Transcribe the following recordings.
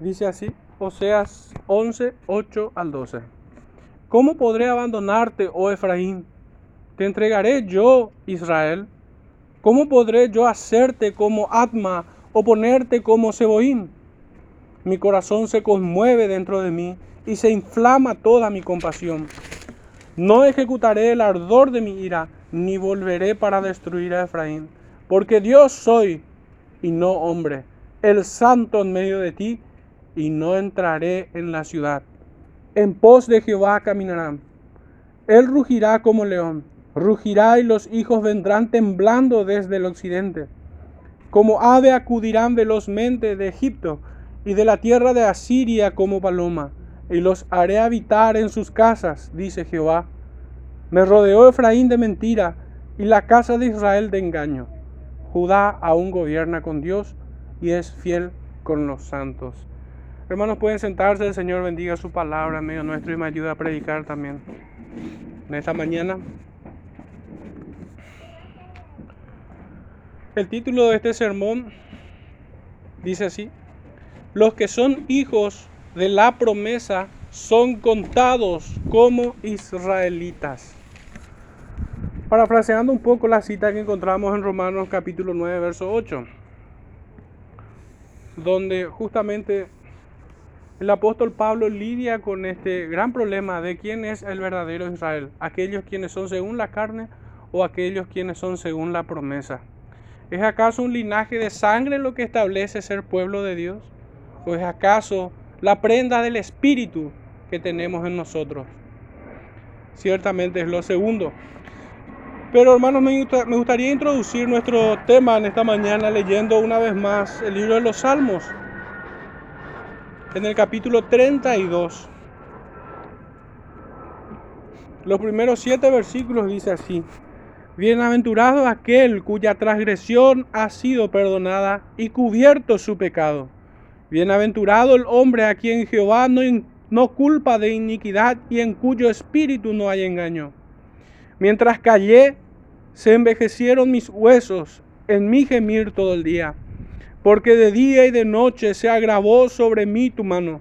Dice así, Oseas 11, 8 al 12. ¿Cómo podré abandonarte, oh Efraín? Te entregaré yo, Israel. ¿Cómo podré yo hacerte como Atma o ponerte como Seboín? Mi corazón se conmueve dentro de mí y se inflama toda mi compasión. No ejecutaré el ardor de mi ira, ni volveré para destruir a Efraín, porque Dios soy y no hombre, el santo en medio de ti, y no entraré en la ciudad. En pos de Jehová caminarán. Él rugirá como león Rugirá y los hijos vendrán temblando desde el occidente. Como ave acudirán velozmente de Egipto y de la tierra de Asiria como paloma, y los haré habitar en sus casas, dice Jehová. Me rodeó Efraín de mentira y la casa de Israel de engaño. Judá aún gobierna con Dios y es fiel con los santos. Hermanos, pueden sentarse, el Señor bendiga su palabra en medio nuestro y me ayuda a predicar también. En esta mañana El título de este sermón dice así, los que son hijos de la promesa son contados como israelitas. Parafraseando un poco la cita que encontramos en Romanos capítulo 9, verso 8, donde justamente el apóstol Pablo lidia con este gran problema de quién es el verdadero Israel, aquellos quienes son según la carne o aquellos quienes son según la promesa. ¿Es acaso un linaje de sangre lo que establece ser pueblo de Dios? ¿O es acaso la prenda del Espíritu que tenemos en nosotros? Ciertamente es lo segundo. Pero hermanos, me gustaría introducir nuestro tema en esta mañana leyendo una vez más el libro de los Salmos, en el capítulo 32. Los primeros siete versículos dice así. Bienaventurado aquel cuya transgresión ha sido perdonada y cubierto su pecado. Bienaventurado el hombre a quien Jehová no, culpa de iniquidad y en cuyo espíritu no hay engaño. Mientras callé, se envejecieron mis huesos en mi gemir todo el día, porque de día y de noche se agravó sobre mí tu mano,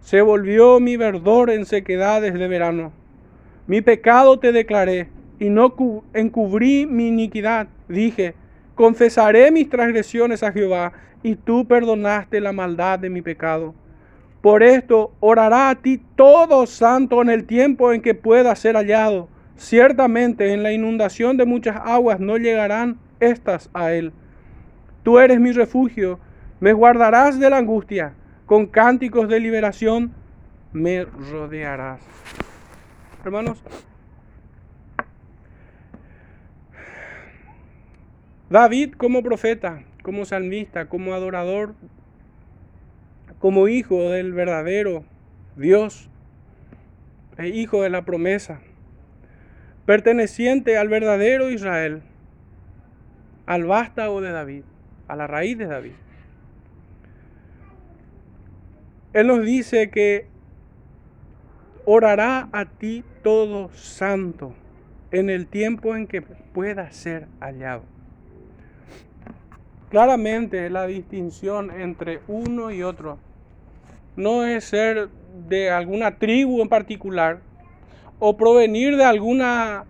se volvió mi verdor en sequedades de verano. Mi pecado te declaré y no encubrí mi iniquidad. Dije, confesaré mis transgresiones a Jehová, y tú perdonaste la maldad de mi pecado. Por esto orará a ti todo santo en el tiempo en que pueda ser hallado. Ciertamente en la inundación de muchas aguas no llegarán estas a él. Tú eres mi refugio, me guardarás de la angustia, con cánticos de liberación me rodearás. Hermanos, David como profeta, como salmista, como adorador, como hijo del verdadero Dios, e hijo de la promesa, perteneciente al verdadero Israel, al vástago de David, a la raíz de David. Él nos dice que orará a ti todo santo en el tiempo en que pueda ser hallado. Claramente la distinción entre uno y otro no es ser de alguna tribu en particular o provenir de alguna,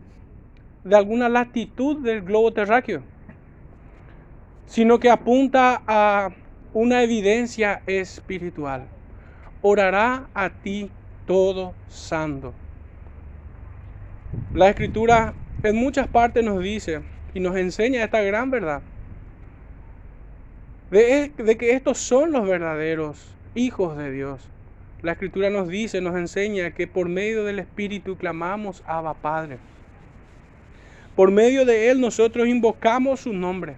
de alguna latitud del globo terráqueo, sino que apunta a una evidencia espiritual. Orará a ti todo santo. La escritura en muchas partes nos dice y nos enseña esta gran verdad de, que estos son los verdaderos hijos de Dios. La escritura nos dice, nos enseña que por medio del Espíritu clamamos Abba Padre. Por medio de Él nosotros invocamos su nombre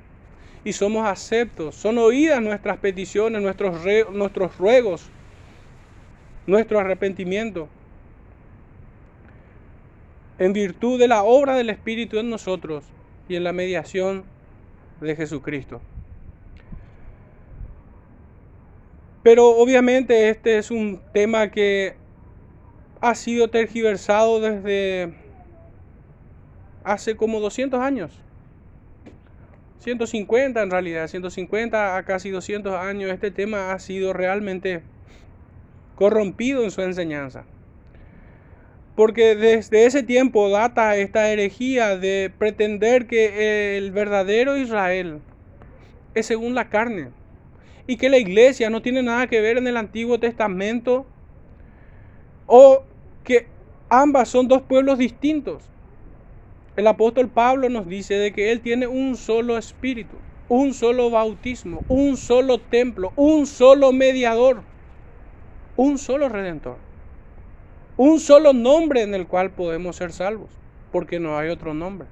y somos aceptos. Son oídas nuestras peticiones, nuestros, nuestros ruegos, nuestro arrepentimiento. En virtud de la obra del Espíritu en nosotros y en la mediación de Jesucristo. Pero obviamente este es un tema que ha sido tergiversado desde hace como 200 años. 150 en realidad, 150 a casi 200 años, este tema ha sido realmente corrompido en su enseñanza. Porque desde ese tiempo data esta herejía de pretender que el verdadero Israel es según la carne y que la iglesia no tiene nada que ver en el Antiguo Testamento o que ambas son dos pueblos distintos. El apóstol Pablo nos dice de que él tiene un solo espíritu, un solo bautismo, un solo templo, un solo mediador, un solo redentor, un solo nombre en el cual podemos ser salvos, porque no hay otro nombre.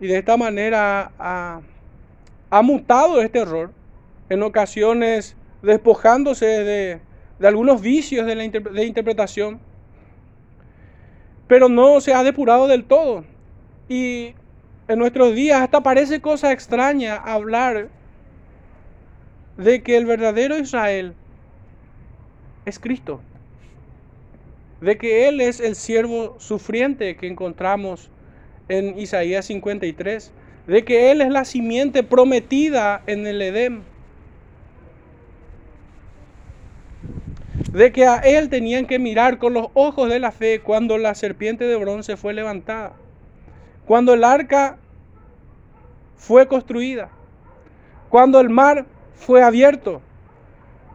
Y de esta manera ha, ha mutado este error, en ocasiones despojándose de, algunos vicios de la de interpretación, pero no se ha depurado del todo. Y en nuestros días hasta parece cosa extraña hablar de que el verdadero Israel es Cristo, de que Él es el siervo sufriente que encontramos en Isaías 53, de que Él es la simiente prometida en el Edén de que a él tenían que mirar con los ojos de la fe cuando la serpiente de bronce fue levantada, cuando el arca fue construida, cuando el mar fue abierto,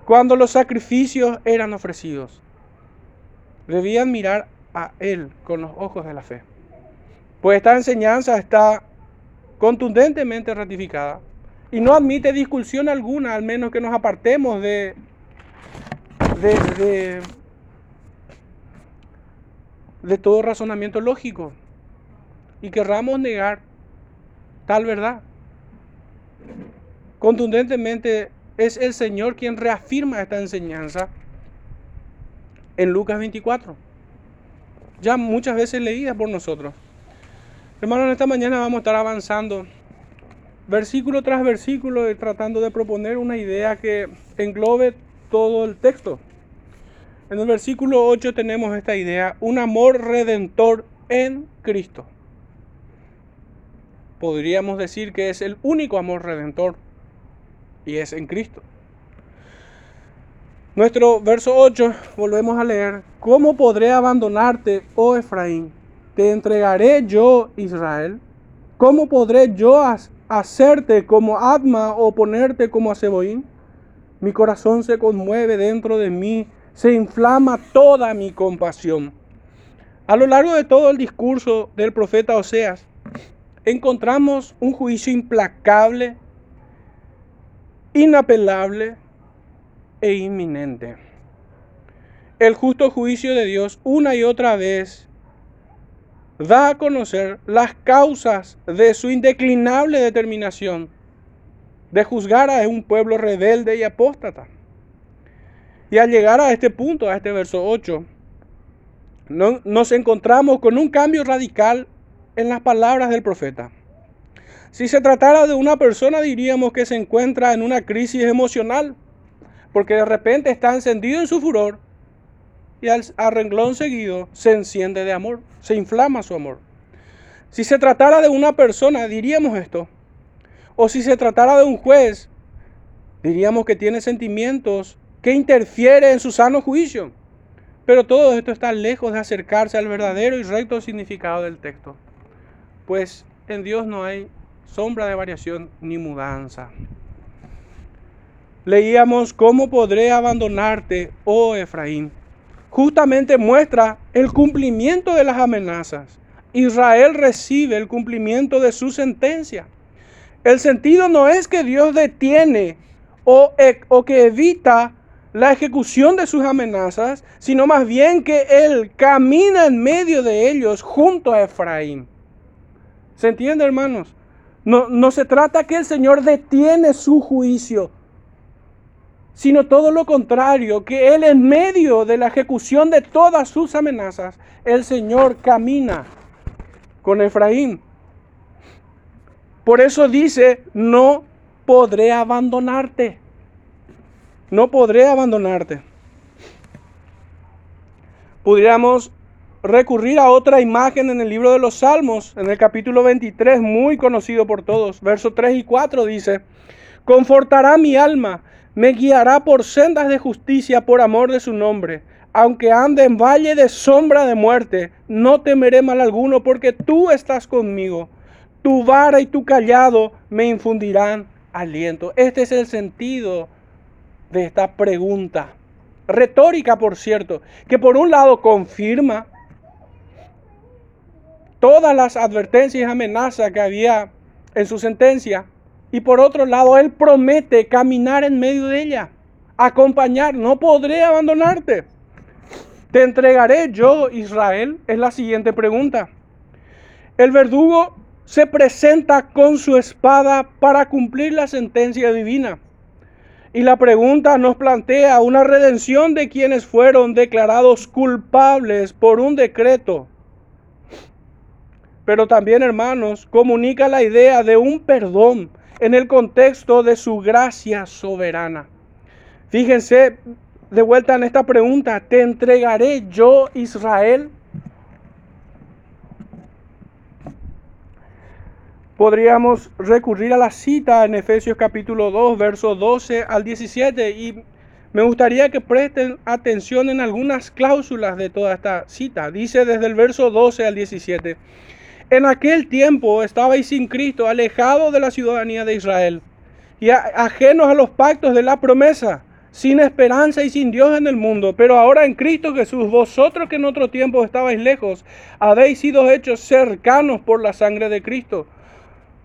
cuando los sacrificios eran ofrecidos. Debían mirar a él con los ojos de la fe. Pues esta enseñanza está contundentemente ratificada y no admite discusión alguna, al menos que nos apartemos de de, todo razonamiento lógico y querramos negar tal verdad. Contundentemente es el Señor quien reafirma esta enseñanza en Lucas 24, ya muchas veces leída por nosotros. Hermanos, en esta mañana vamos a estar avanzando versículo tras versículo tratando de proponer una idea que englobe todo el texto. En el versículo 8 tenemos esta idea, un amor redentor en Cristo. Podríamos decir que es el único amor redentor y es en Cristo. Nuestro verso 8, volvemos a leer, ¿cómo podré abandonarte, oh Efraín? ¿Te entregaré yo, Israel? ¿Cómo podré yo hacerte como Adma o ponerte como a? Mi corazón se conmueve dentro de mí se inflama toda mi compasión. A lo largo de todo el discurso del profeta Oseas, encontramos un juicio implacable, inapelable e inminente. El justo juicio de Dios una y otra vez da a conocer las causas de su indeclinable determinación de juzgar a un pueblo rebelde y apóstata. Y al llegar a este punto, a este verso 8, nos encontramos con un cambio radical en las palabras del profeta. Si se tratara de una persona, diríamos que se encuentra en una crisis emocional, porque de repente está encendido en su furor y al renglón seguido se enciende de amor, se inflama su amor. Si se tratara de una persona, diríamos esto. O si se tratara de un juez, diríamos que tiene sentimientos que interfiere en su sano juicio. Pero todo esto está lejos de acercarse al verdadero y recto significado del texto. Pues en Dios no hay sombra de variación ni mudanza. Leíamos cómo podré abandonarte, oh Efraín. Justamente muestra el cumplimiento de las amenazas. Israel recibe el cumplimiento de su sentencia. El sentido no es que Dios detiene o, e, o que evita la ejecución de sus amenazas, sino más bien que Él camina en medio de ellos junto a Efraín. ¿Se entiende, hermanos? No, no se trata que el Señor detiene su juicio, sino todo lo contrario, que Él en medio de la ejecución de todas sus amenazas, el Señor camina con Efraín. Por eso dice, no podré abandonarte no podré abandonarte. Pudiéramos recurrir a otra imagen en el libro de los Salmos, en el capítulo 23, muy conocido por todos. Versos 3 y 4 dice, confortará mi alma, me guiará por sendas de justicia por amor de su nombre. Aunque ande en valle de sombra de muerte, no temeré mal alguno, porque tú estás conmigo. Tu vara y tu callado me infundirán aliento. Este es el sentido de esta pregunta. Retórica, por cierto, que por un lado confirma todas las advertencias y amenazas que había en su sentencia, y por otro lado, Él promete caminar en medio de ella, acompañar, no podré abandonarte. ¿Te entregaré yo, Israel? Es la siguiente pregunta. El verdugo se presenta con su espada para cumplir la sentencia divina. Y la pregunta nos plantea una redención de quienes fueron declarados culpables por un decreto. Pero también, hermanos, comunica la idea de un perdón en el contexto de su gracia soberana. Fíjense de vuelta en esta pregunta, ¿te entregaré yo Israel? Podríamos recurrir a la cita en Efesios capítulo 2, versos 12 al 17 y me gustaría que presten atención en algunas cláusulas de toda esta cita. Dice desde el verso 12 al 17. En aquel tiempo estabais sin Cristo, alejados de la ciudadanía de Israel y ajenos a los pactos de la promesa, sin esperanza y sin Dios en el mundo. Pero ahora en Cristo Jesús, vosotros que en otro tiempo estabais lejos, habéis sido hechos cercanos por la sangre de Cristo.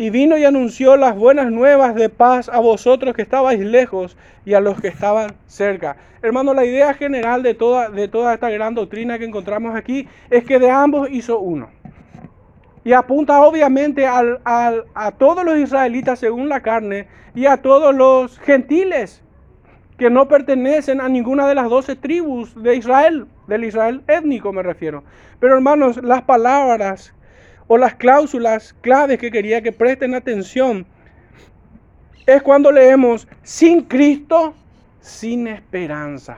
Y vino y anunció las buenas nuevas de paz a vosotros que estabais lejos y a los que estaban cerca. Hermano, la idea general de toda, de toda esta gran doctrina que encontramos aquí es que de ambos hizo uno. Y apunta obviamente a todos los israelitas según la carne y a todos los gentiles que no pertenecen a ninguna de las doce tribus de Israel, del Israel étnico me refiero. Pero hermanos, las palabras o las cláusulas claves que quería que presten atención es cuando leemos sin Cristo, sin esperanza.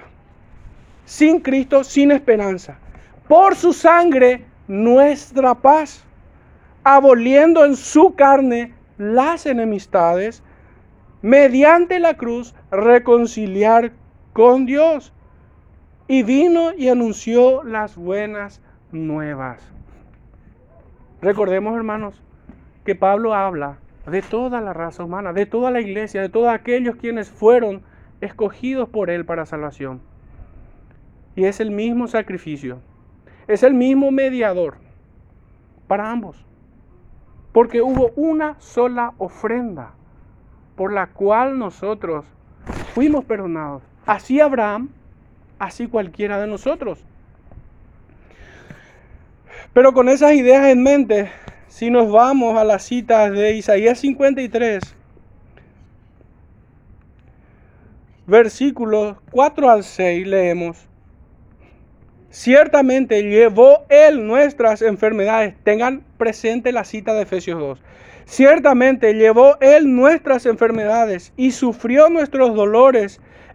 Sin Cristo, sin esperanza. Por su sangre, nuestra paz aboliendo en su carne las enemistades, mediante la cruz reconciliar con Dios. Y vino y anunció las buenas nuevas. Recordemos, hermanos, que Pablo habla de toda la raza humana, de toda la iglesia, de todos aquellos quienes fueron escogidos por Él para salvación. Y es el mismo sacrificio, es el mismo mediador para ambos. Porque hubo una sola ofrenda por la cual nosotros fuimos perdonados. Así Abraham, así cualquiera de nosotros. Pero con esas ideas en mente, si nos vamos a las citas de Isaías 53, versículos 4 al 6, leemos. Ciertamente llevó Él nuestras enfermedades. Tengan presente la cita de Efesios 2. Ciertamente llevó Él nuestras enfermedades y sufrió nuestros dolores.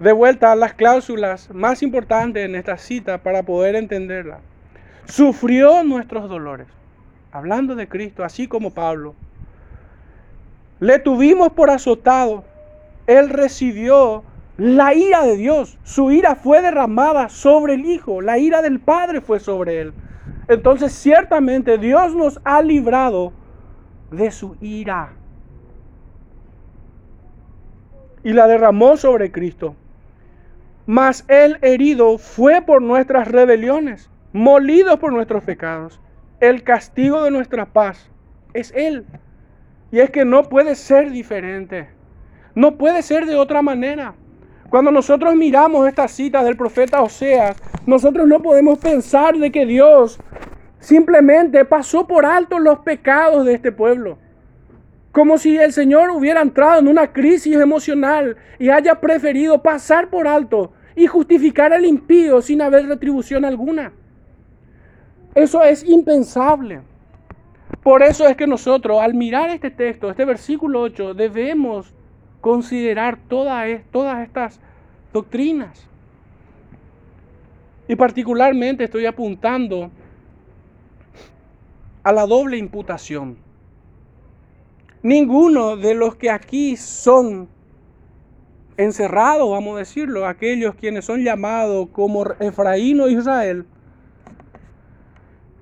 De vuelta las cláusulas más importantes en esta cita para poder entenderla. Sufrió nuestros dolores, hablando de Cristo, así como Pablo. Le tuvimos por azotado, Él recibió la ira de Dios, su ira fue derramada sobre el Hijo, la ira del Padre fue sobre él. Entonces ciertamente Dios nos ha librado de su ira. Y la derramó sobre Cristo. Mas el herido fue por nuestras rebeliones, molido por nuestros pecados. El castigo de nuestra paz es Él. Y es que no puede ser diferente. No puede ser de otra manera. Cuando nosotros miramos estas citas del profeta Oseas, nosotros no podemos pensar de que Dios simplemente pasó por alto los pecados de este pueblo. Como si el Señor hubiera entrado en una crisis emocional y haya preferido pasar por alto y justificar al impío sin haber retribución alguna. Eso es impensable. Por eso es que nosotros, al mirar este texto, este versículo 8, debemos considerar todas, todas estas doctrinas. Y particularmente estoy apuntando a la doble imputación. Ninguno de los que aquí son encerrados, vamos a decirlo, aquellos quienes son llamados como Efraín o Israel,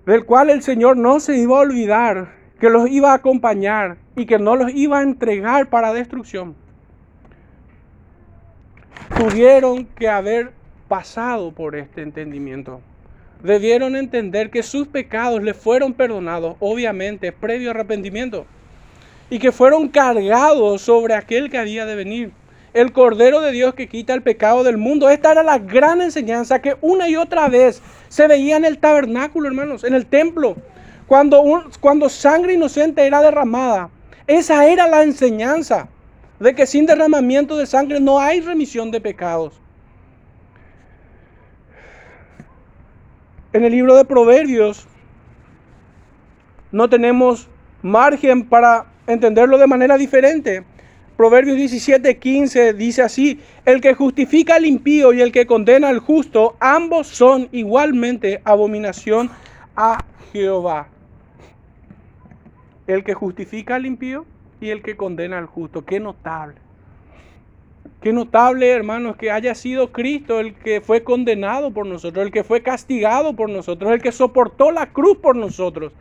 del cual el Señor no se iba a olvidar, que los iba a acompañar y que no los iba a entregar para destrucción, tuvieron que haber pasado por este entendimiento. Debieron entender que sus pecados les fueron perdonados, obviamente, previo arrepentimiento y que fueron cargados sobre aquel que había de venir. El Cordero de Dios que quita el pecado del mundo. Esta era la gran enseñanza que una y otra vez se veía en el tabernáculo, hermanos, en el templo. Cuando, cuando sangre inocente era derramada. Esa era la enseñanza de que sin derramamiento de sangre no hay remisión de pecados. En el libro de Proverbios no tenemos margen para entenderlo de manera diferente. Proverbios 17, 15 dice así, el que justifica al impío y el que condena al justo, ambos son igualmente abominación a Jehová. El que justifica al impío y el que condena al justo. Qué notable. Qué notable, hermanos, que haya sido Cristo el que fue condenado por nosotros, el que fue castigado por nosotros, el que soportó la cruz por nosotros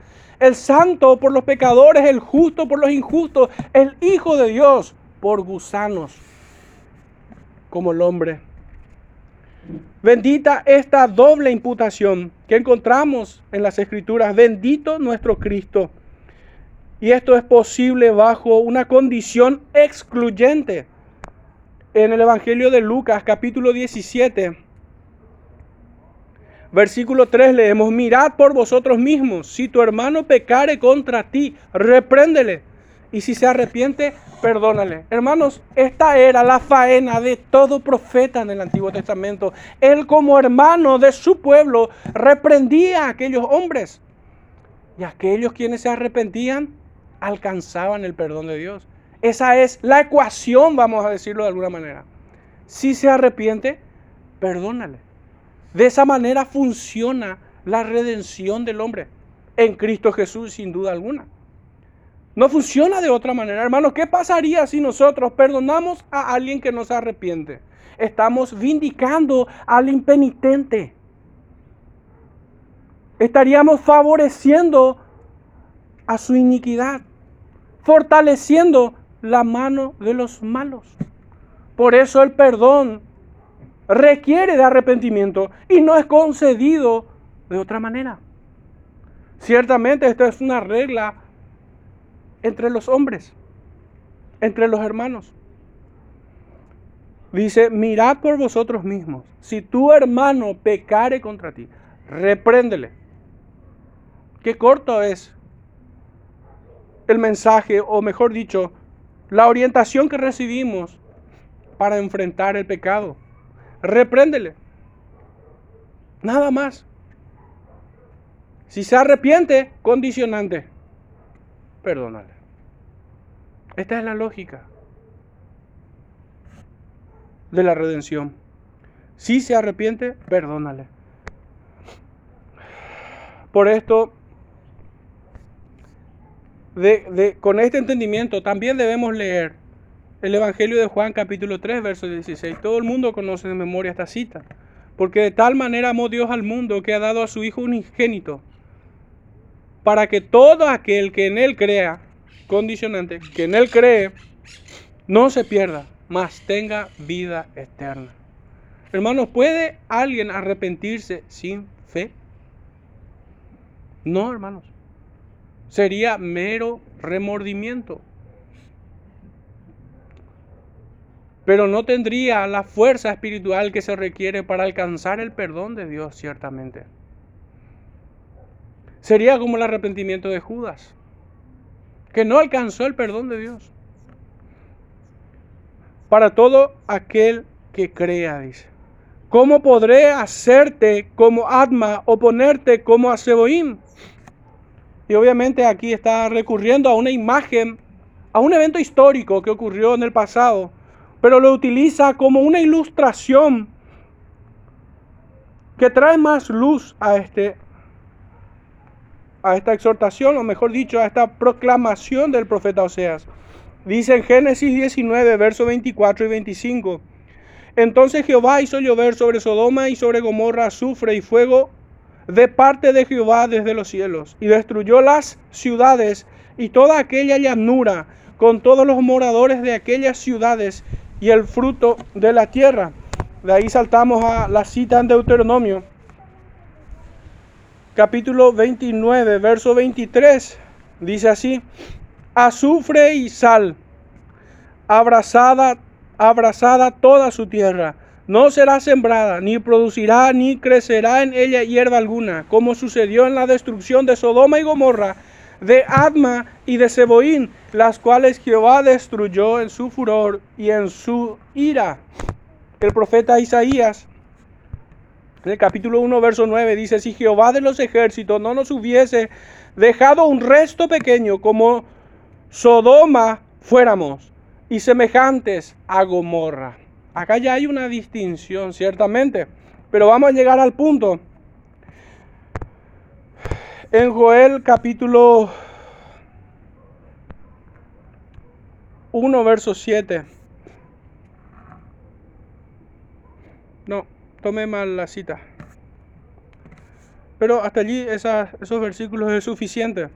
el santo por los pecadores, el justo por los injustos, el Hijo de Dios por gusanos, como el hombre. Bendita esta doble imputación que encontramos en las Escrituras. Bendito nuestro Cristo. Y esto es posible bajo una condición excluyente. En el Evangelio de Lucas capítulo 17 Versículo 3 leemos, mirad por vosotros mismos, si tu hermano pecare contra ti, repréndele. Y si se arrepiente, perdónale. Hermanos, esta era la faena de todo profeta en el Antiguo Testamento. Él como hermano de su pueblo reprendía a aquellos hombres. Y aquellos quienes se arrepentían alcanzaban el perdón de Dios. Esa es la ecuación, vamos a decirlo de alguna manera. Si se arrepiente, perdónale. De esa manera funciona la redención del hombre en Cristo Jesús sin duda alguna. No funciona de otra manera. Hermanos, ¿qué pasaría si nosotros perdonamos a alguien que no se arrepiente? Estamos vindicando al impenitente. Estaríamos favoreciendo a su iniquidad, fortaleciendo la mano de los malos. Por eso el perdón requiere de arrepentimiento y no es concedido de otra manera. Ciertamente esto es una regla entre los hombres, entre los hermanos. Dice, mirad por vosotros mismos. Si tu hermano pecare contra ti, repréndele. Qué corto es el mensaje, o mejor dicho, la orientación que recibimos para enfrentar el pecado repréndele. Nada más. Si se arrepiente, condicionante, perdónale. Esta es la lógica de la redención. Si se arrepiente, perdónale. Por esto, con este entendimiento, también debemos leer el Evangelio de Juan capítulo 3, verso 16. Todo el mundo conoce de memoria esta cita. Porque de tal manera amó Dios al mundo que ha dado a su Hijo unigénito, para que todo aquel que en Él crea, condicionante, que en Él cree, no se pierda, mas tenga vida eterna. Hermanos, ¿puede alguien arrepentirse sin fe? No, hermanos. Sería mero remordimiento. Pero no tendría la fuerza espiritual que se requiere para alcanzar el perdón de Dios, ciertamente. Sería como el arrepentimiento de Judas, que no alcanzó el perdón de Dios. Para todo aquel que crea, dice. ¿Cómo podré hacerte como Atma o ponerte como a Y obviamente aquí está recurriendo a una imagen, a un evento histórico que ocurrió en el pasado, pero lo utiliza como una ilustración que trae más luz a este a esta exhortación, o mejor dicho, a esta proclamación del profeta Oseas. Dice en Génesis 19, versos 24 y 25. Entonces Jehová hizo llover sobre Sodoma y sobre Gomorra azufre y fuego de parte de Jehová desde los cielos, y destruyó las ciudades y toda aquella llanura con todos los moradores de aquellas ciudades y el fruto de la tierra. De ahí saltamos a la cita en Deuteronomio, capítulo 29, verso 23. Dice así, azufre y sal, abrazada, abrazada toda su tierra. No será sembrada, ni producirá, ni crecerá en ella hierba alguna, como sucedió en la destrucción de Sodoma y Gomorra, de Adma y de Seboín, las cuales Jehová destruyó en su furor y en su ira. El profeta Isaías en el capítulo 1, verso 9 dice, si Jehová de los ejércitos no nos hubiese dejado un resto pequeño como Sodoma fuéramos y semejantes a Gomorra. Acá ya hay una distinción, ciertamente, pero vamos a llegar al punto. En Joel capítulo 1, verso 7. No, tomé mal la cita. Pero hasta allí esos versículos es suficiente.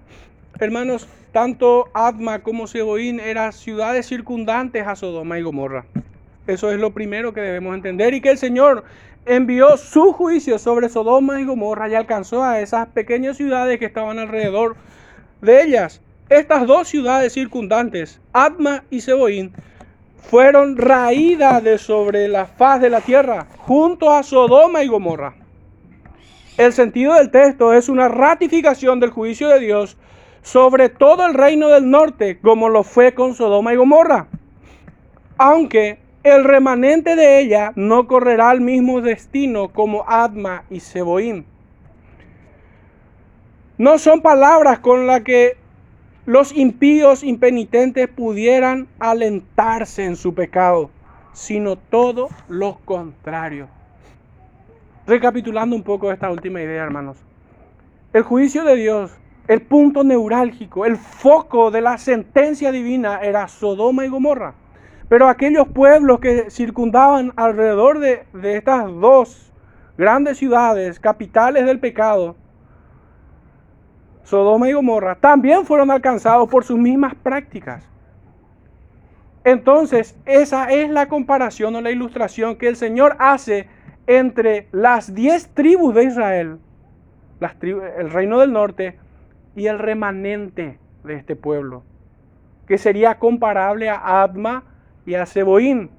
Hermanos, tanto Adma como Seboín eran ciudades circundantes a Sodoma y Gomorra. Eso es lo primero que debemos entender y que el Señor envió su juicio sobre Sodoma y Gomorra y alcanzó a esas pequeñas ciudades que estaban alrededor de ellas. Estas dos ciudades circundantes, Adma y Seboín, fueron raídas de sobre la faz de la tierra, junto a Sodoma y Gomorra. El sentido del texto es una ratificación del juicio de Dios sobre todo el reino del norte, como lo fue con Sodoma y Gomorra. Aunque el remanente de ella no correrá el mismo destino como Adma y Seboín. No son palabras con las que los impíos impenitentes pudieran alentarse en su pecado, sino todo lo contrario. Recapitulando un poco esta última idea, hermanos. El juicio de Dios, el punto neurálgico, el foco de la sentencia divina era Sodoma y Gomorra. Pero aquellos pueblos que circundaban alrededor de, de estas dos grandes ciudades, capitales del pecado, Sodoma y Gomorra, también fueron alcanzados por sus mismas prácticas. Entonces, esa es la comparación o la ilustración que el Señor hace entre las diez tribus de Israel, el reino del norte, y el remanente de este pueblo, que sería comparable a Adma y a Seboín.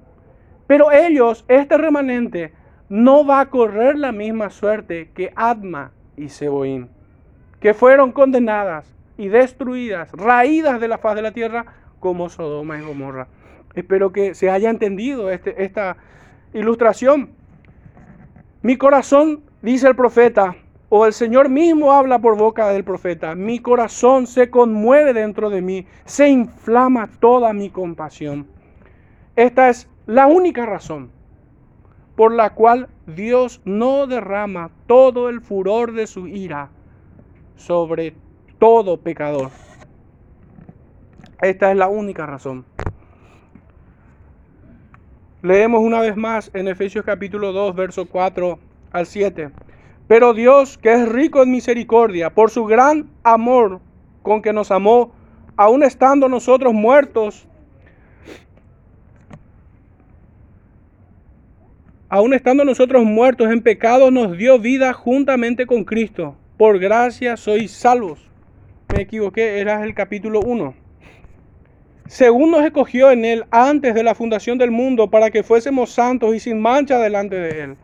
Pero ellos, este remanente, no va a correr la misma suerte que Adma y Seboín que fueron condenadas y destruidas, raídas de la faz de la tierra, como Sodoma y Gomorra. Espero que se haya entendido este, esta ilustración. Mi corazón, dice el profeta, o el Señor mismo habla por boca del profeta, mi corazón se conmueve dentro de mí, se inflama toda mi compasión. Esta es la única razón por la cual Dios no derrama todo el furor de su ira sobre todo pecador. Esta es la única razón. Leemos una vez más en Efesios capítulo 2, verso 4 al 7. Pero Dios, que es rico en misericordia, por su gran amor con que nos amó, aun estando nosotros muertos aun estando nosotros muertos en pecado, nos dio vida juntamente con Cristo. Por gracia sois salvos. Me equivoqué, era el capítulo 1. Según nos escogió en Él antes de la fundación del mundo para que fuésemos santos y sin mancha delante de Él.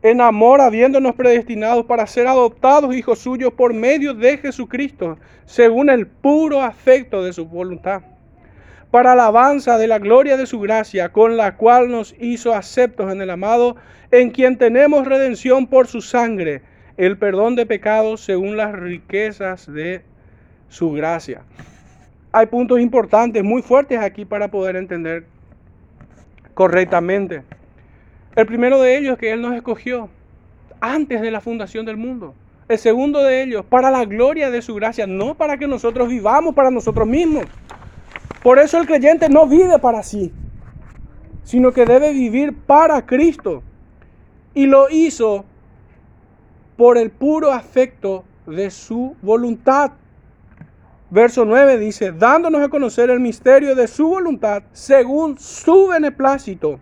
En amor, habiéndonos predestinados para ser adoptados hijos suyos por medio de Jesucristo, según el puro afecto de su voluntad para alabanza de la gloria de su gracia, con la cual nos hizo aceptos en el amado, en quien tenemos redención por su sangre, el perdón de pecados según las riquezas de su gracia. Hay puntos importantes, muy fuertes aquí para poder entender correctamente. El primero de ellos es que Él nos escogió antes de la fundación del mundo. El segundo de ellos, para la gloria de su gracia, no para que nosotros vivamos para nosotros mismos. Por eso el creyente no vive para sí, sino que debe vivir para Cristo. Y lo hizo por el puro afecto de su voluntad. Verso 9 dice, dándonos a conocer el misterio de su voluntad según su beneplácito,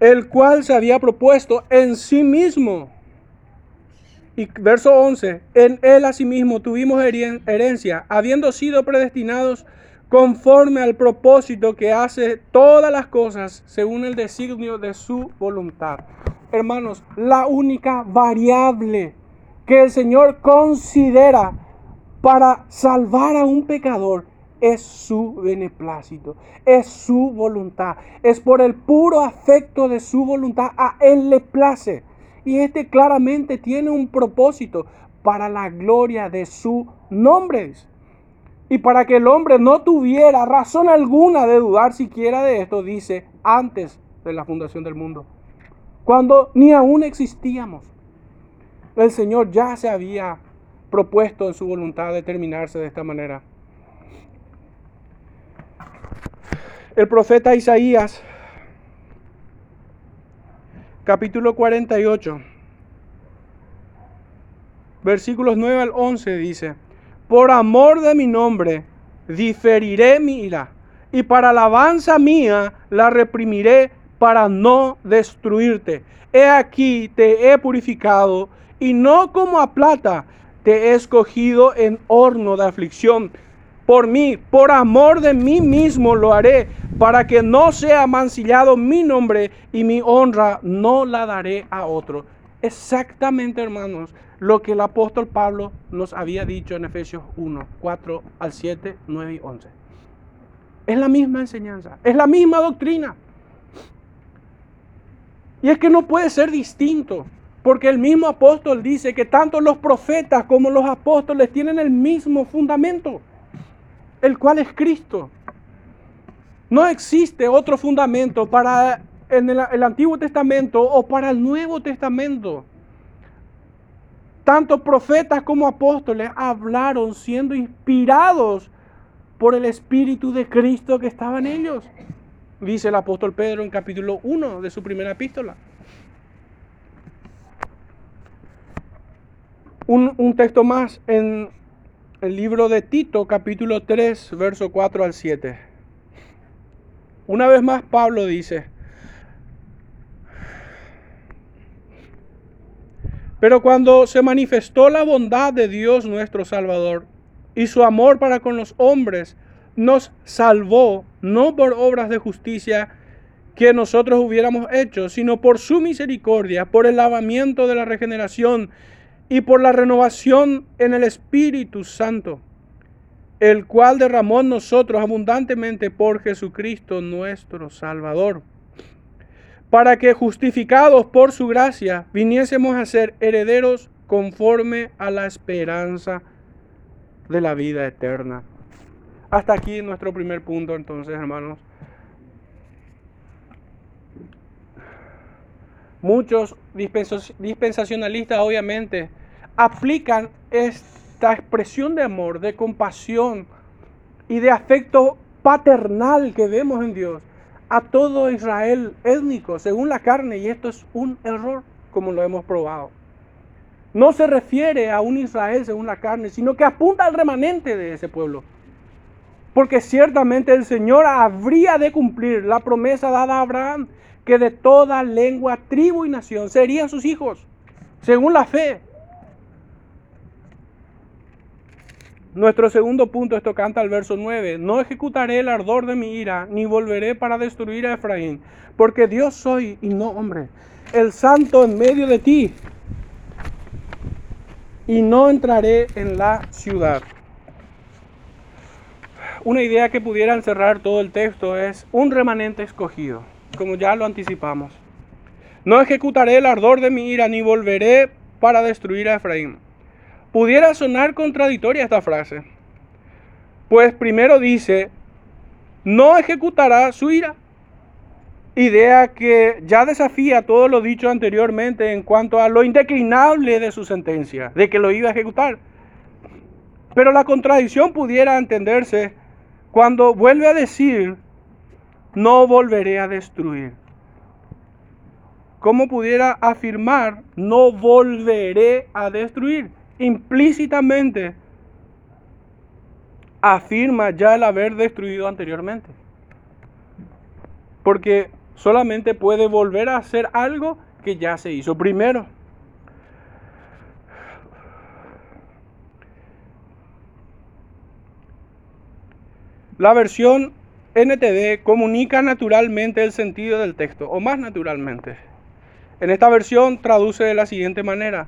el cual se había propuesto en sí mismo y verso 11, en él asimismo tuvimos herencia, habiendo sido predestinados conforme al propósito que hace todas las cosas según el designio de su voluntad. Hermanos, la única variable que el Señor considera para salvar a un pecador es su beneplácito, es su voluntad, es por el puro afecto de su voluntad, a Él le place. Y este claramente tiene un propósito para la gloria de su nombre. Y para que el hombre no tuviera razón alguna de dudar siquiera de esto, dice, antes de la fundación del mundo. Cuando ni aún existíamos. El Señor ya se había propuesto en su voluntad determinarse de esta manera. El profeta Isaías capítulo 48, versículos 9 al 11 dice, por amor de mi nombre diferiré mi ira, y para alabanza mía la reprimiré para no destruirte. He aquí te he purificado, y no como a plata te he escogido en horno de aflicción por mí, por amor de mí mismo lo haré, para que no sea mancillado mi nombre y mi honra no la daré a otro. Exactamente, hermanos, lo que el apóstol Pablo nos había dicho en Efesios 1, 4 al 7, 9 y 11. Es la misma enseñanza, es la misma doctrina. Y es que no puede ser distinto, porque el mismo apóstol dice que tanto los profetas como los apóstoles tienen el mismo fundamento el cual es Cristo. No existe otro fundamento para en el, Antiguo Testamento o para el Nuevo Testamento. Tanto profetas como apóstoles hablaron siendo inspirados por el Espíritu de Cristo que estaba en ellos. Dice el apóstol Pedro en capítulo 1 de su primera epístola. Un, un texto más en el libro de Tito, capítulo 3, verso 4 al 7. Una vez más Pablo dice, pero cuando se manifestó la bondad de Dios nuestro Salvador y su amor para con los hombres, nos salvó no por obras de justicia que nosotros hubiéramos hecho, sino por su misericordia, por el lavamiento de la regeneración y por la renovación en el Espíritu Santo, el cual derramó en nosotros abundantemente por Jesucristo nuestro Salvador, para que justificados por su gracia viniésemos a ser herederos conforme a la esperanza de la vida eterna. Hasta aquí nuestro primer punto entonces, hermanos. Muchos dispensacionalistas obviamente aplican esta expresión de amor, de compasión y de afecto paternal que vemos en Dios a todo Israel étnico, según la carne, y esto es un error, como lo hemos probado. No se refiere a un Israel según la carne, sino que apunta al remanente de ese pueblo. porque ciertamente el Señor habría de cumplir la promesa dada a Abraham, que de toda lengua, tribu y nación serían sus hijos, según la fe. Nuestro segundo punto, esto canta el verso 9, no ejecutaré el ardor de mi ira, ni volveré para destruir a Efraín, porque Dios soy y no hombre, el santo en medio de ti, y no entraré en la ciudad. Una idea que pudiera encerrar todo el texto es un remanente escogido, como ya lo anticipamos. No ejecutaré el ardor de mi ira ni volveré para destruir a Efraín. Pudiera sonar contradictoria esta frase, pues primero dice, no ejecutará su ira. Idea que ya desafía todo lo dicho anteriormente en cuanto a lo indeclinable de su sentencia, de que lo iba a ejecutar. Pero la contradicción pudiera entenderse cuando vuelve a decir, no volveré a destruir. ¿Cómo pudiera afirmar, no volveré a destruir? Implícitamente afirma ya el haber destruido anteriormente. Porque solamente puede volver a hacer algo que ya se hizo primero. La versión NTD comunica naturalmente el sentido del texto, o más naturalmente. En esta versión traduce de la siguiente manera,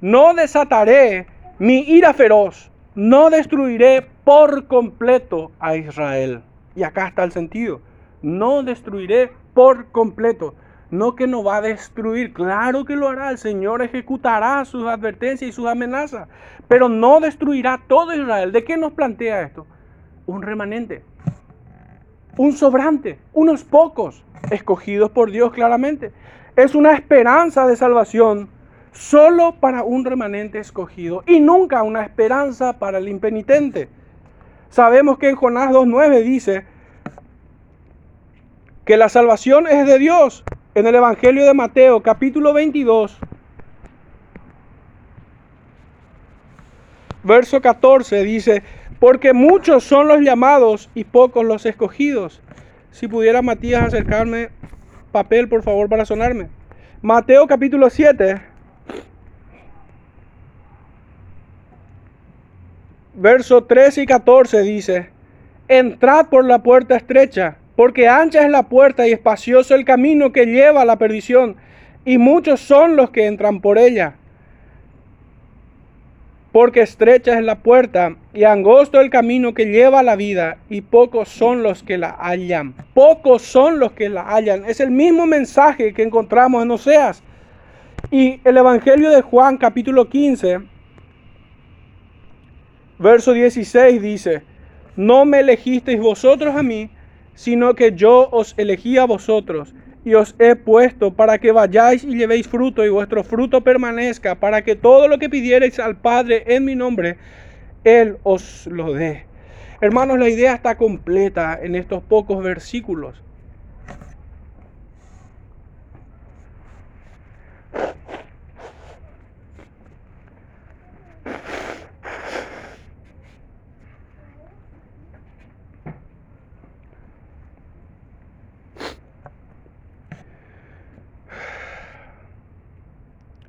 no desataré mi ira feroz, no destruiré por completo a Israel. Y acá está el sentido, no destruiré por completo. No que no va a destruir, claro que lo hará, el Señor ejecutará sus advertencias y sus amenazas, pero no destruirá todo Israel. ¿De qué nos plantea esto? un remanente, un sobrante, unos pocos, escogidos por Dios claramente. Es una esperanza de salvación solo para un remanente escogido y nunca una esperanza para el impenitente. Sabemos que en Jonás 2.9 dice que la salvación es de Dios. En el Evangelio de Mateo capítulo 22, verso 14 dice, porque muchos son los llamados y pocos los escogidos. Si pudiera Matías acercarme papel, por favor, para sonarme. Mateo capítulo 7, verso 13 y 14 dice, entrad por la puerta estrecha, porque ancha es la puerta y espacioso el camino que lleva a la perdición, y muchos son los que entran por ella porque estrecha es la puerta y angosto el camino que lleva a la vida, y pocos son los que la hallan. Pocos son los que la hallan. Es el mismo mensaje que encontramos en Oseas. Y el Evangelio de Juan capítulo 15, verso 16 dice, no me elegisteis vosotros a mí, sino que yo os elegí a vosotros y os he puesto para que vayáis y llevéis fruto y vuestro fruto permanezca, para que todo lo que pidierais al Padre en mi nombre, Él os lo dé. Hermanos, la idea está completa en estos pocos versículos.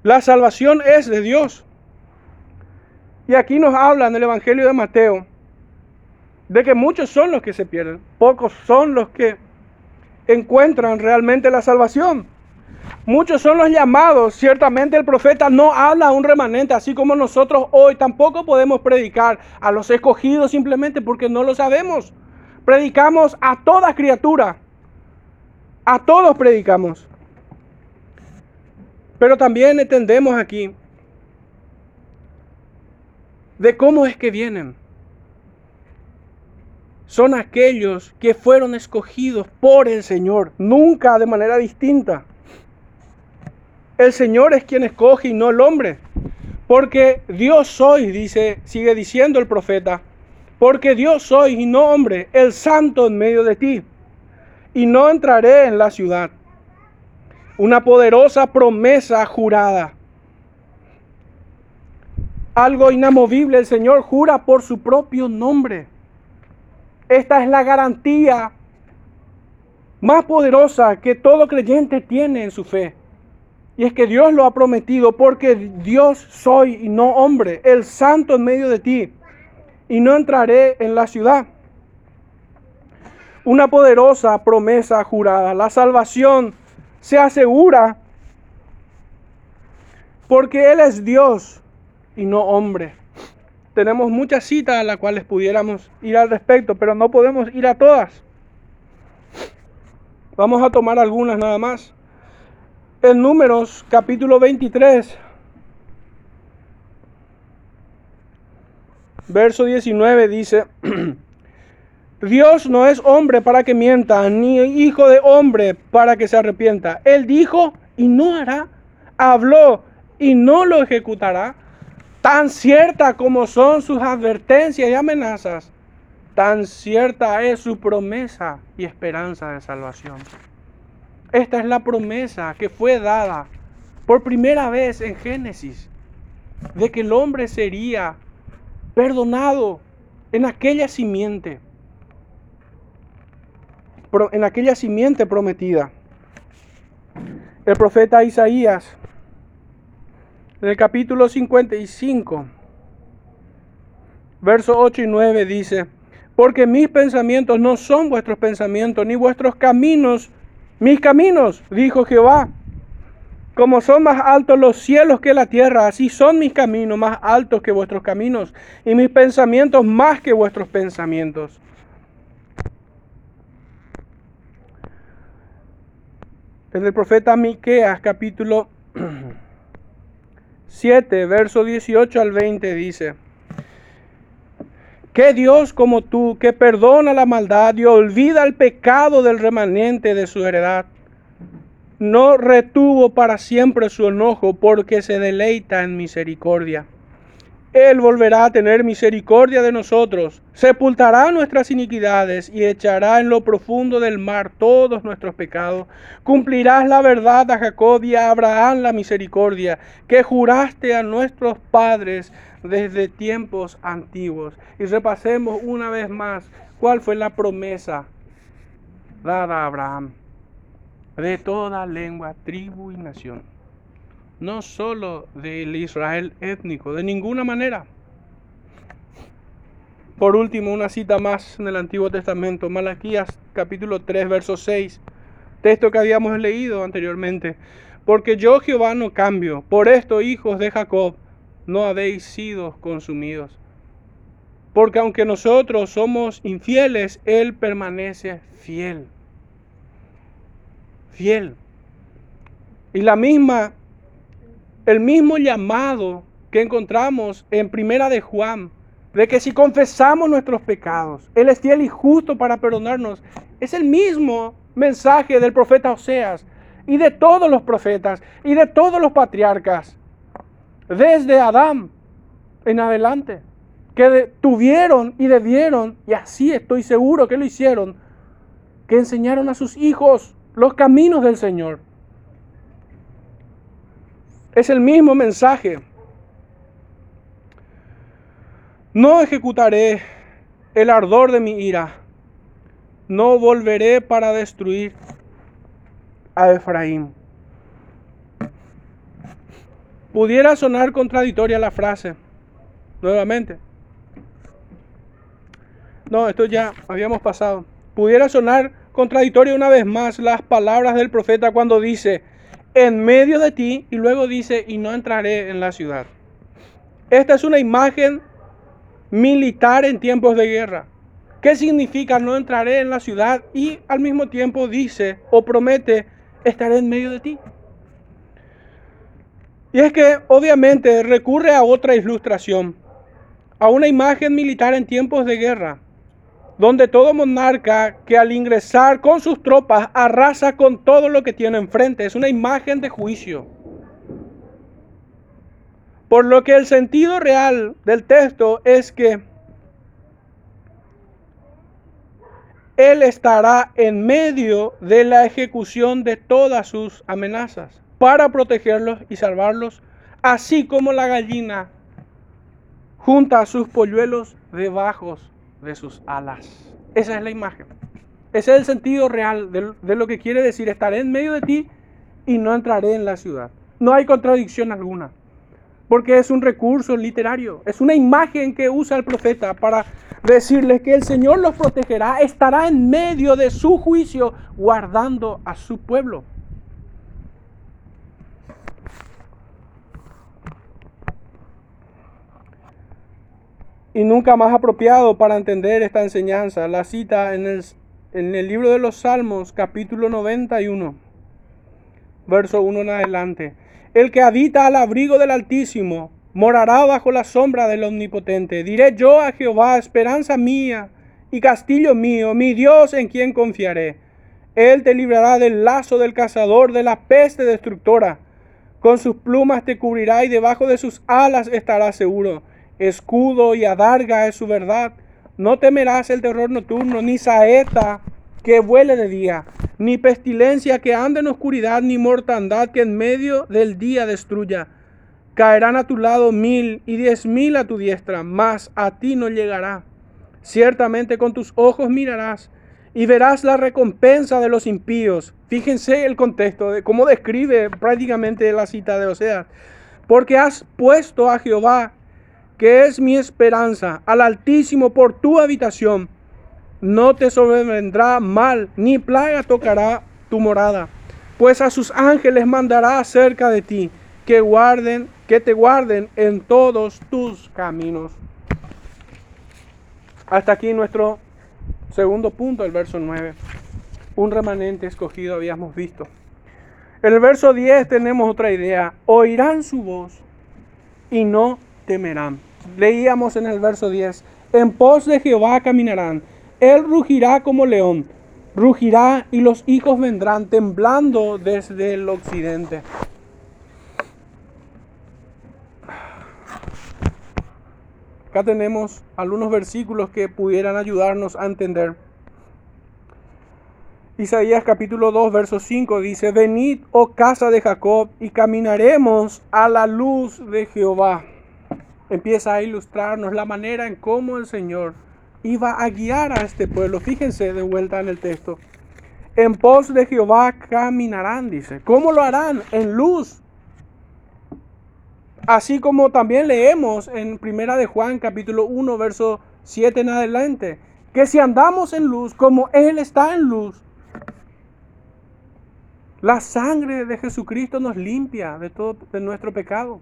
La salvación es de Dios. Y aquí nos habla en el Evangelio de Mateo de que muchos son los que se pierden, pocos son los que encuentran realmente la salvación. Muchos son los llamados. Ciertamente el profeta no habla a un remanente, así como nosotros hoy tampoco podemos predicar a los escogidos simplemente porque no lo sabemos. Predicamos a toda criatura. A todos predicamos. Pero también entendemos aquí de cómo es que vienen. Son aquellos que fueron escogidos por el Señor, nunca de manera distinta. El Señor es quien escoge y no el hombre. Porque Dios soy, dice, sigue diciendo el profeta, porque Dios soy y no hombre, el santo en medio de ti. Y no entraré en la ciudad una poderosa promesa jurada. Algo inamovible, el Señor jura por su propio nombre. Esta es la garantía más poderosa que todo creyente tiene en su fe. Y es que Dios lo ha prometido porque Dios soy y no hombre, el santo en medio de ti. Y no entraré en la ciudad. Una poderosa promesa jurada. La salvación se asegura porque Él es Dios y no hombre. Tenemos muchas citas a las cuales pudiéramos ir al respecto, pero no podemos ir a todas. Vamos a tomar algunas nada más. En Números capítulo 23, verso 19 dice, Dios no es hombre para que mienta, ni hijo de hombre para que se arrepienta. Él dijo y no hará, habló y no lo ejecutará. Tan cierta como son sus advertencias y amenazas, tan cierta es su promesa y esperanza de salvación. Esta es la promesa que fue dada por primera vez en Génesis, de que el hombre sería perdonado en aquella simiente, en aquella simiente prometida. El profeta Isaías en el capítulo 55, versos 8 y 9 dice, porque mis pensamientos no son vuestros pensamientos, ni vuestros caminos, mis caminos, dijo Jehová. Como son más altos los cielos que la tierra, así son mis caminos más altos que vuestros caminos, y mis pensamientos más que vuestros pensamientos. En el profeta Miqueas, capítulo 7, verso 18 al 20 dice, que Dios como tú, que perdona la maldad y olvida el pecado del remanente de su heredad, no retuvo para siempre su enojo porque se deleita en misericordia él volverá a tener misericordia de nosotros, sepultará nuestras iniquidades y echará en lo profundo del mar todos nuestros pecados. Cumplirás la verdad a Jacob y a Abraham la misericordia que juraste a nuestros padres desde tiempos antiguos. Y repasemos una vez más cuál fue la promesa dada a Abraham de toda lengua, tribu y nación no solo del Israel étnico, de ninguna manera. Por último, una cita más en el Antiguo Testamento, Malaquías capítulo 3, verso 6, texto que habíamos leído anteriormente. Porque yo Jehová no cambio, por esto hijos de Jacob, no habéis sido consumidos. Porque aunque nosotros somos infieles, Él permanece fiel. Fiel. Y la misma el mismo llamado que encontramos en Primera de Juan, de que si confesamos nuestros pecados, Él es fiel y justo para perdonarnos, es el mismo mensaje del profeta Oseas y de todos los profetas y de todos los patriarcas, desde Adán en adelante, que tuvieron y debieron, y así estoy seguro que lo hicieron, que enseñaron a sus hijos los caminos del Señor. Es el mismo mensaje. No ejecutaré el ardor de mi ira. No volveré para destruir a Efraín. Pudiera sonar contradictoria la frase. Nuevamente. No, esto ya habíamos pasado. Pudiera sonar contradictoria una vez más las palabras del profeta cuando dice, en medio de ti y luego dice, y no entraré en la ciudad. Esta es una imagen militar en tiempos de guerra. ¿Qué significa no entraré en la ciudad y al mismo tiempo dice o promete estaré en medio de ti? Y es que obviamente recurre a otra ilustración, a una imagen militar en tiempos de guerra donde todo monarca que al ingresar con sus tropas arrasa con todo lo que tiene enfrente. Es una imagen de juicio. Por lo que el sentido real del texto es que Él estará en medio de la ejecución de todas sus amenazas para protegerlos y salvarlos, así como la gallina junta a sus polluelos debajo de sus alas. Esa es la imagen. Ese es el sentido real de, lo que quiere decir, estaré en medio de ti y no entraré en la ciudad. No hay contradicción alguna, porque es un recurso literario, es una imagen que usa el profeta para decirles que el Señor los protegerá, estará en medio de su juicio guardando a su pueblo. Y nunca más apropiado para entender esta enseñanza, la cita en el, en el libro de los Salmos, capítulo 91, verso 1 en adelante. El que habita al abrigo del Altísimo morará bajo la sombra del Omnipotente. Diré yo a Jehová, esperanza mía y castillo mío, mi Dios en quien confiaré. Él te librará del lazo del cazador, de la peste destructora. Con sus plumas te cubrirá y debajo de sus alas estarás seguro escudo y adarga es su verdad. No temerás el terror nocturno, ni saeta que vuele de día, ni pestilencia que ande en oscuridad, ni mortandad que en medio del día destruya. Caerán a tu lado mil y diez mil a tu diestra, mas a ti no llegará. Ciertamente con tus ojos mirarás y verás la recompensa de los impíos. Fíjense el contexto de cómo describe prácticamente la cita de Oseas. Porque has puesto a Jehová que es mi esperanza, al Altísimo por tu habitación. No te sobrevendrá mal, ni plaga tocará tu morada, pues a sus ángeles mandará cerca de ti, que guarden, que te guarden en todos tus caminos. Hasta aquí nuestro segundo punto, el verso 9. Un remanente escogido habíamos visto. En el verso 10 tenemos otra idea. Oirán su voz y no temerán. Leíamos en el verso 10, en pos de Jehová caminarán, él rugirá como león, rugirá y los hijos vendrán temblando desde el occidente. Acá tenemos algunos versículos que pudieran ayudarnos a entender. Isaías capítulo 2, verso 5 dice, Venid, oh casa de Jacob, y caminaremos a la luz de Jehová empieza a ilustrarnos la manera en cómo el Señor iba a guiar a este pueblo. Fíjense de vuelta en el texto. En pos de Jehová caminarán, dice. ¿Cómo lo harán? En luz. Así como también leemos en Primera de Juan capítulo 1 verso 7 en adelante, que si andamos en luz como Él está en luz, la sangre de Jesucristo nos limpia de todo nuestro pecado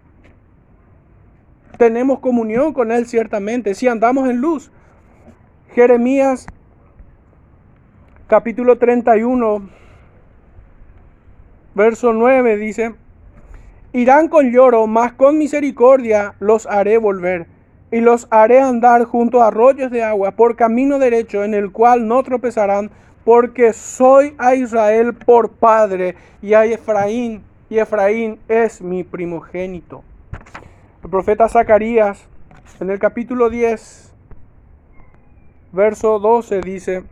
tenemos comunión con Él ciertamente, si andamos en luz. Jeremías capítulo 31, verso 9 dice, irán con lloro, mas con misericordia los haré volver, y los haré andar junto a arroyos de agua, por camino derecho, en el cual no tropezarán, porque soy a Israel por padre, y a Efraín, y Efraín es mi primogénito. El profeta Zacarías en el capítulo 10, verso 12 dice,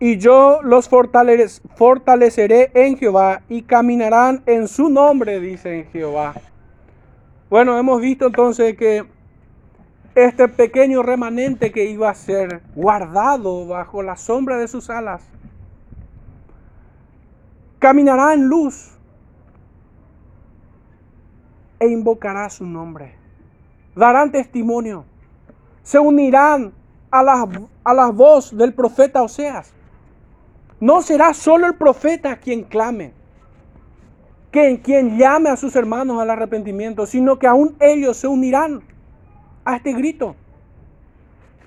y yo los fortaleceré en Jehová y caminarán en su nombre, dice Jehová. Bueno, hemos visto entonces que este pequeño remanente que iba a ser guardado bajo la sombra de sus alas, caminará en luz, e invocará su nombre. Darán testimonio. Se unirán a la, a voz del profeta Oseas. No será solo el profeta quien clame, quien, quien llame a sus hermanos al arrepentimiento, sino que aún ellos se unirán a este grito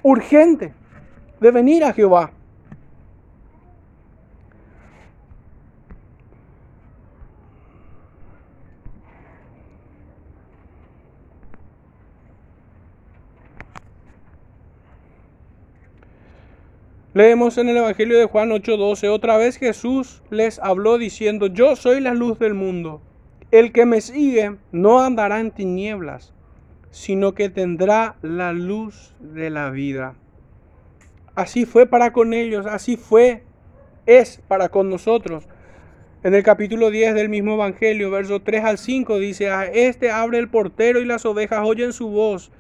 urgente de venir a Jehová. Leemos en el Evangelio de Juan 8:12, otra vez Jesús les habló diciendo, yo soy la luz del mundo. El que me sigue no andará en tinieblas, sino que tendrá la luz de la vida. Así fue para con ellos, así fue, es para con nosotros. En el capítulo 10 del mismo Evangelio, verso 3 al 5, dice, a este abre el portero y las ovejas oyen su voz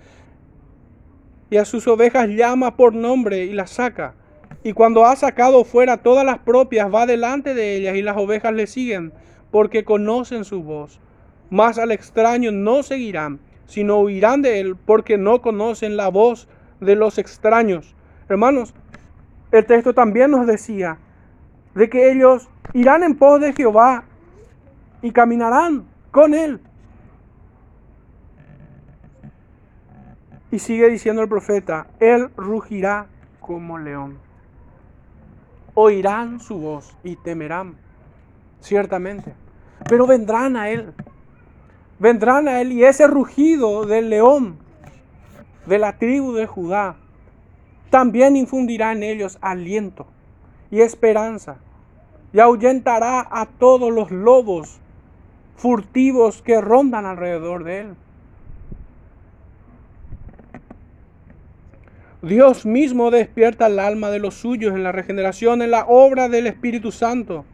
y a sus ovejas llama por nombre y las saca. Y cuando ha sacado fuera todas las propias, va delante de ellas y las ovejas le siguen, porque conocen su voz. Mas al extraño no seguirán, sino huirán de él, porque no conocen la voz de los extraños. Hermanos, el texto también nos decía de que ellos irán en pos de Jehová y caminarán con él. Y sigue diciendo el profeta, él rugirá como león. Oirán su voz y temerán, ciertamente. Pero vendrán a él. Vendrán a él y ese rugido del león de la tribu de Judá también infundirá en ellos aliento y esperanza y ahuyentará a todos los lobos furtivos que rondan alrededor de él. Dios mismo despierta el alma de los suyos en la regeneración, en la obra del Espíritu Santo.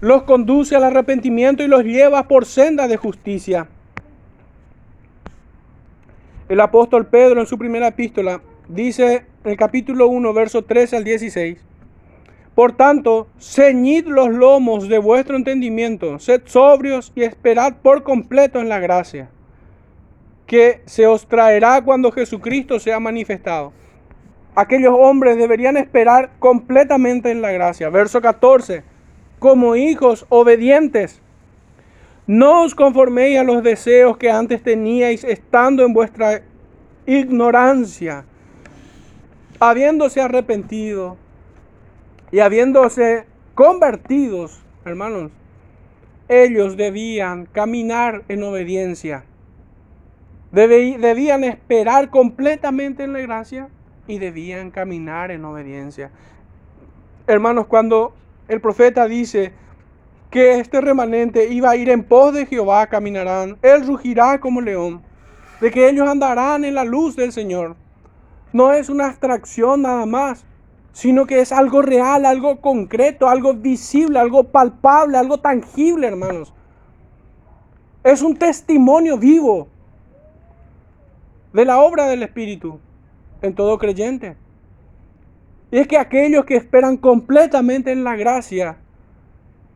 Los conduce al arrepentimiento y los lleva por senda de justicia. El apóstol Pedro en su primera epístola dice en el capítulo 1, verso 13 al 16. Por tanto, ceñid los lomos de vuestro entendimiento, sed sobrios y esperad por completo en la gracia que se os traerá cuando Jesucristo sea manifestado. Aquellos hombres deberían esperar completamente en la gracia. Verso 14. Como hijos obedientes, no os conforméis a los deseos que antes teníais estando en vuestra ignorancia, habiéndose arrepentido y habiéndose convertidos, hermanos, ellos debían caminar en obediencia debían esperar completamente en la gracia y debían caminar en obediencia. Hermanos, cuando el profeta dice que este remanente iba a ir en pos de Jehová, caminarán, él rugirá como león, de que ellos andarán en la luz del Señor. No es una abstracción nada más, sino que es algo real, algo concreto, algo visible, algo palpable, algo tangible, hermanos. Es un testimonio vivo de la obra del Espíritu en todo creyente. Y es que aquellos que esperan completamente en la gracia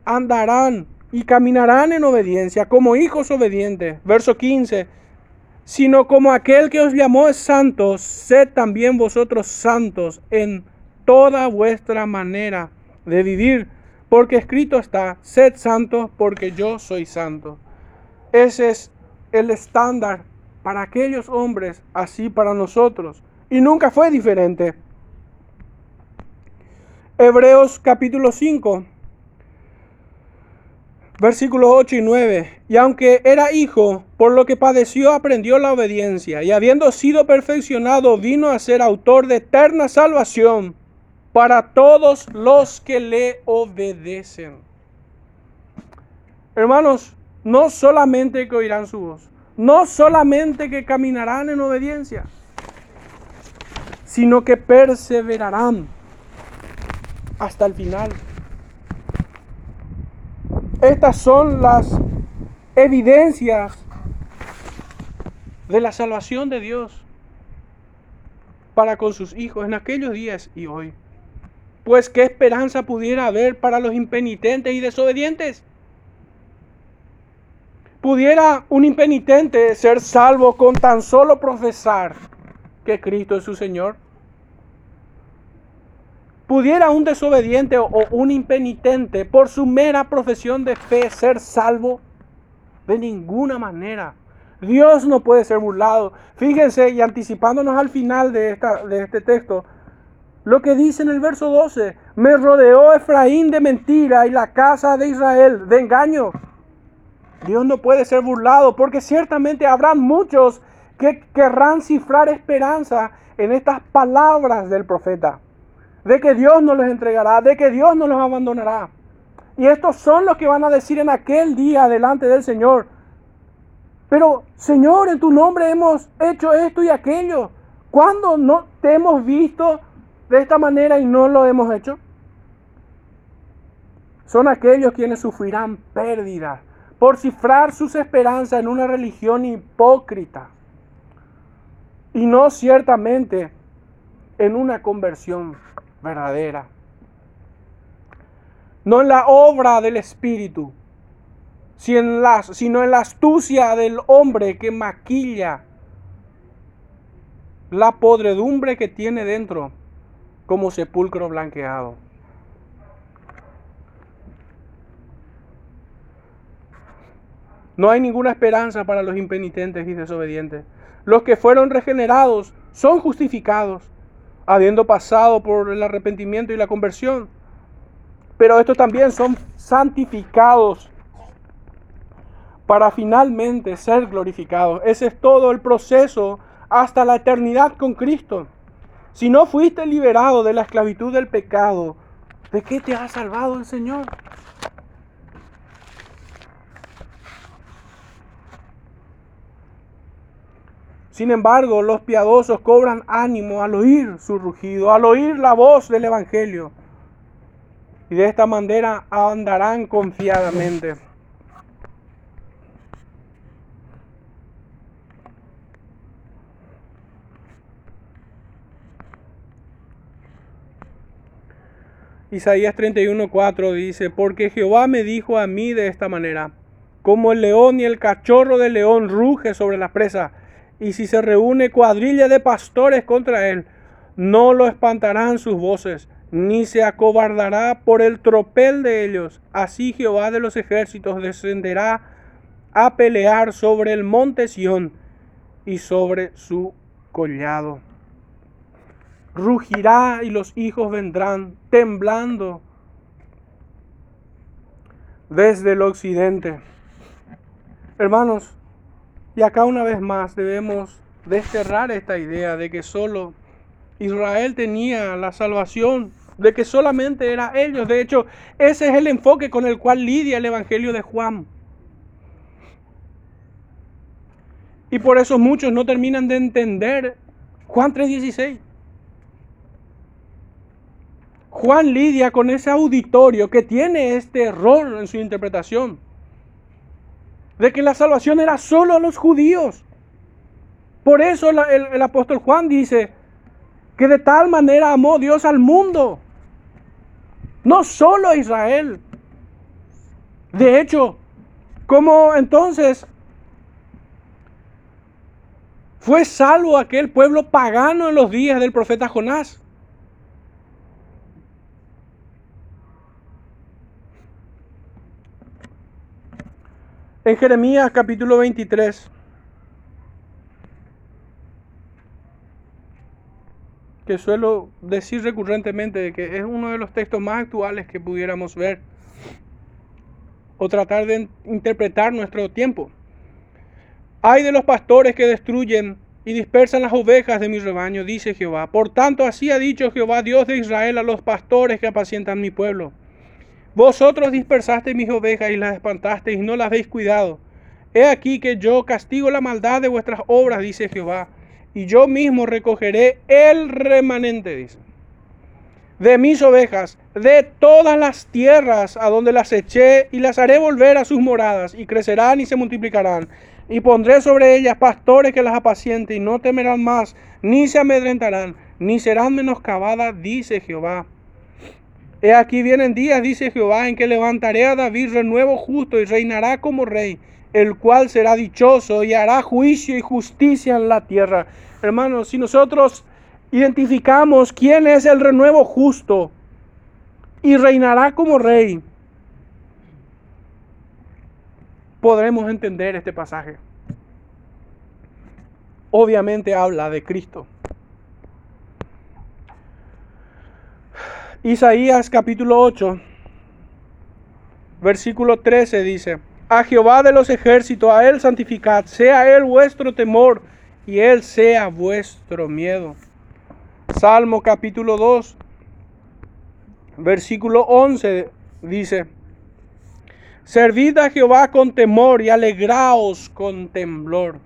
andarán y caminarán en obediencia como hijos obedientes. Verso 15. Sino como aquel que os llamó es santo, sed también vosotros santos en toda vuestra manera de vivir. Porque escrito está, sed santos porque yo soy santo. Ese es el estándar para aquellos hombres, así para nosotros. Y nunca fue diferente. Hebreos capítulo 5, versículos 8 y 9. Y aunque era hijo, por lo que padeció aprendió la obediencia, y habiendo sido perfeccionado, vino a ser autor de eterna salvación para todos los que le obedecen. Hermanos, no solamente que oirán su voz, no solamente que caminarán en obediencia, sino que perseverarán hasta el final. Estas son las evidencias de la salvación de Dios para con sus hijos en aquellos días y hoy. Pues qué esperanza pudiera haber para los impenitentes y desobedientes. ¿Pudiera un impenitente ser salvo con tan solo profesar que Cristo es su Señor? ¿Pudiera un desobediente o un impenitente por su mera profesión de fe ser salvo? De ninguna manera. Dios no puede ser burlado. Fíjense y anticipándonos al final de, esta, de este texto, lo que dice en el verso 12, me rodeó Efraín de mentira y la casa de Israel de engaño. Dios no puede ser burlado porque ciertamente habrán muchos que querrán cifrar esperanza en estas palabras del profeta. De que Dios no les entregará, de que Dios no los abandonará. Y estos son los que van a decir en aquel día delante del Señor. Pero, Señor, en tu nombre hemos hecho esto y aquello. ¿Cuándo no te hemos visto de esta manera y no lo hemos hecho? Son aquellos quienes sufrirán pérdidas por cifrar sus esperanzas en una religión hipócrita. y no ciertamente en una conversión verdadera. No en la obra del Espíritu, sino en la astucia del hombre que maquilla la podredumbre que tiene dentro como sepulcro blanqueado. No hay ninguna esperanza para los impenitentes y desobedientes. Los que fueron regenerados son justificados, habiendo pasado por el arrepentimiento y la conversión. Pero estos también son santificados para finalmente ser glorificados. Ese es todo el proceso hasta la eternidad con Cristo. Si no fuiste liberado de la esclavitud del pecado, ¿de qué te ha salvado el Señor? Sin embargo, los piadosos cobran ánimo al oír su rugido, al oír la voz del Evangelio. Y de esta manera andarán confiadamente. Isaías 31:4 dice, porque Jehová me dijo a mí de esta manera, como el león y el cachorro del león ruge sobre la presa, y si se reúne cuadrilla de pastores contra él, no lo espantarán sus voces, ni se acobardará por el tropel de ellos. Así Jehová de los ejércitos descenderá a pelear sobre el monte Sión y sobre su collado rugirá y los hijos vendrán temblando desde el occidente. Hermanos, y acá una vez más debemos desterrar esta idea de que solo Israel tenía la salvación, de que solamente era ellos. De hecho, ese es el enfoque con el cual lidia el Evangelio de Juan. Y por eso muchos no terminan de entender Juan 3:16. Juan lidia con ese auditorio que tiene este error en su interpretación. De que la salvación era solo a los judíos. Por eso el, apóstol Juan dice que de tal manera amó Dios al mundo. No solo a Israel. De hecho, como entonces fue salvo aquel pueblo pagano en los días del profeta Jonás. En Jeremías capítulo 23, que suelo decir recurrentemente que es uno de los textos más actuales que pudiéramos ver o tratar de interpretar nuestro tiempo. Hay de los pastores que destruyen y dispersan las ovejas de mi rebaño, dice Jehová. Por tanto, así ha dicho Jehová, Dios de Israel, a los pastores que apacientan mi pueblo. Vosotros dispersaste mis ovejas y las espantasteis y no las habéis cuidado. He aquí que yo castigo la maldad de vuestras obras, dice Jehová, y yo mismo recogeré el remanente, dice, de mis ovejas, de todas las tierras a donde las eché, y las haré volver a sus moradas, y crecerán y se multiplicarán. Y pondré sobre ellas pastores que las apacienten, y no temerán más, ni se amedrentarán, ni serán menoscabadas, dice Jehová. He aquí vienen días, dice Jehová, en que levantaré a David renuevo justo y reinará como rey, el cual será dichoso y hará juicio y justicia en la tierra. Hermanos, si nosotros identificamos quién es el renuevo justo y reinará como rey, podremos entender este pasaje. Obviamente habla de Cristo. Isaías capítulo 8, versículo 13 dice, a Jehová de los ejércitos, a Él santificad, sea Él vuestro temor y Él sea vuestro miedo. Salmo capítulo 2, versículo 11 dice, Servid a Jehová con temor y alegraos con temblor.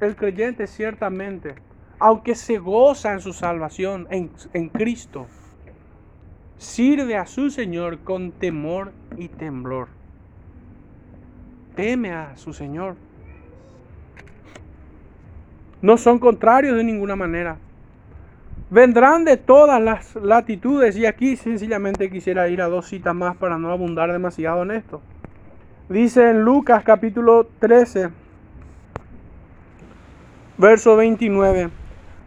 El creyente ciertamente aunque se goza en su salvación en, Cristo, sirve a su Señor con temor y temblor. Teme a su Señor. no son contrarios de ninguna manera. Vendrán de todas las latitudes y aquí sencillamente quisiera ir a dos citas más para no abundar demasiado en esto. Dice en Lucas capítulo 13, verso 29,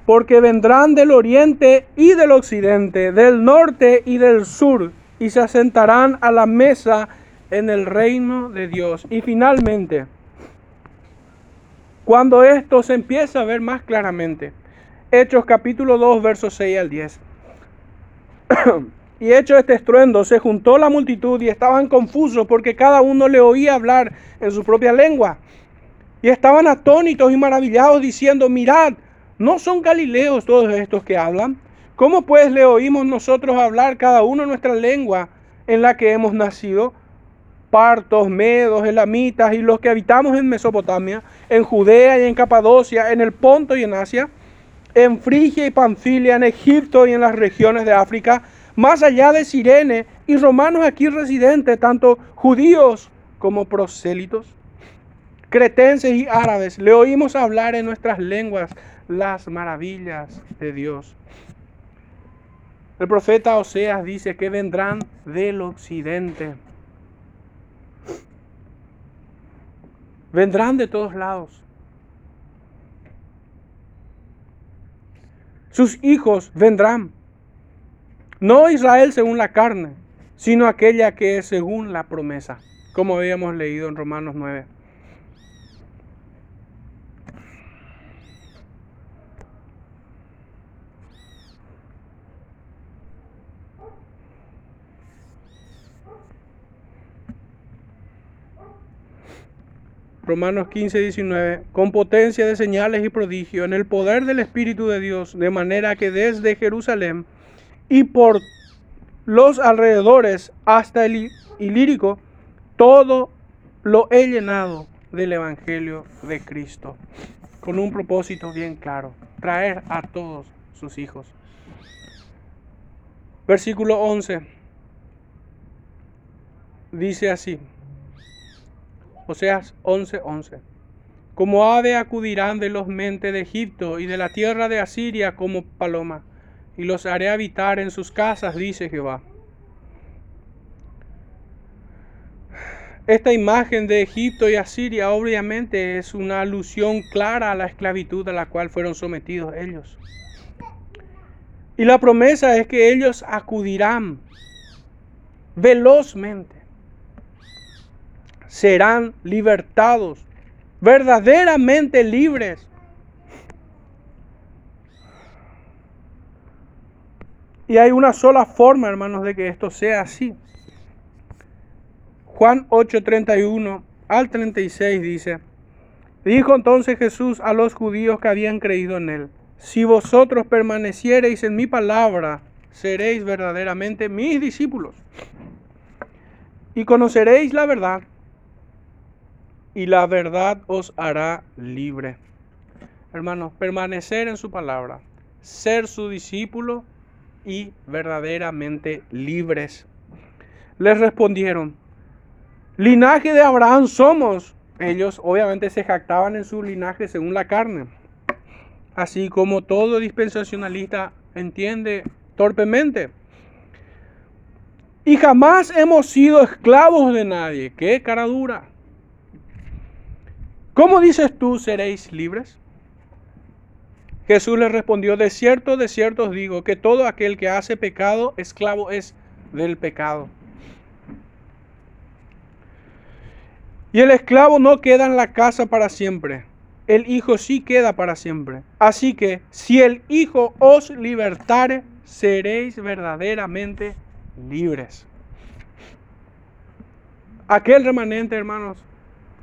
porque vendrán del oriente y del occidente, del norte y del sur, y se asentarán a la mesa en el reino de Dios. Y finalmente, cuando esto se empieza a ver más claramente, Hechos capítulo 2, versos 6 al 10. y hecho este estruendo, se juntó la multitud y estaban confusos porque cada uno le oía hablar en su propia lengua. Y estaban atónitos y maravillados diciendo, mirad, ¿no son galileos todos estos que hablan? ¿Cómo pues le oímos nosotros hablar cada uno nuestra lengua en la que hemos nacido? Partos, medos, elamitas y los que habitamos en Mesopotamia, en Judea y en Capadocia, en el Ponto y en Asia en Frigia y Panfilia, en Egipto y en las regiones de África, más allá de Sirene, y romanos aquí residentes, tanto judíos como prosélitos, cretenses y árabes, le oímos hablar en nuestras lenguas las maravillas de Dios. El profeta Oseas dice que vendrán del occidente. Vendrán de todos lados. sus hijos vendrán. No Israel según la carne, sino aquella que es según la promesa, como habíamos leído en Romanos 9. Romanos 15, 19, con potencia de señales y prodigios, en el poder del Espíritu de Dios, de manera que desde Jerusalén y por los alrededores hasta el Ilírico, todo lo he llenado del Evangelio de Cristo, con un propósito bien claro, traer a todos sus hijos. Versículo 11 dice así. Oseas 11:11. 11. Como ave acudirán de los mentes de Egipto y de la tierra de Asiria como paloma, y los haré habitar en sus casas, dice Jehová. Esta imagen de Egipto y Asiria obviamente es una alusión clara a la esclavitud a la cual fueron sometidos ellos. Y la promesa es que ellos acudirán velozmente serán libertados, verdaderamente libres. Y hay una sola forma, hermanos, de que esto sea así. Juan 8:31 al 36 dice, dijo entonces Jesús a los judíos que habían creído en él, si vosotros permaneciereis en mi palabra, seréis verdaderamente mis discípulos y conoceréis la verdad y la verdad os hará libre. Hermanos, permanecer en su palabra, ser su discípulo y verdaderamente libres. Les respondieron, linaje de Abraham somos. Ellos obviamente se jactaban en su linaje según la carne, así como todo dispensacionalista entiende torpemente. Y jamás hemos sido esclavos de nadie. Qué cara dura. ¿Cómo dices tú seréis libres? Jesús le respondió, de cierto, de cierto os digo, que todo aquel que hace pecado, esclavo es del pecado. Y el esclavo no queda en la casa para siempre, el Hijo sí queda para siempre. Así que si el Hijo os libertare, seréis verdaderamente libres. Aquel remanente, hermanos,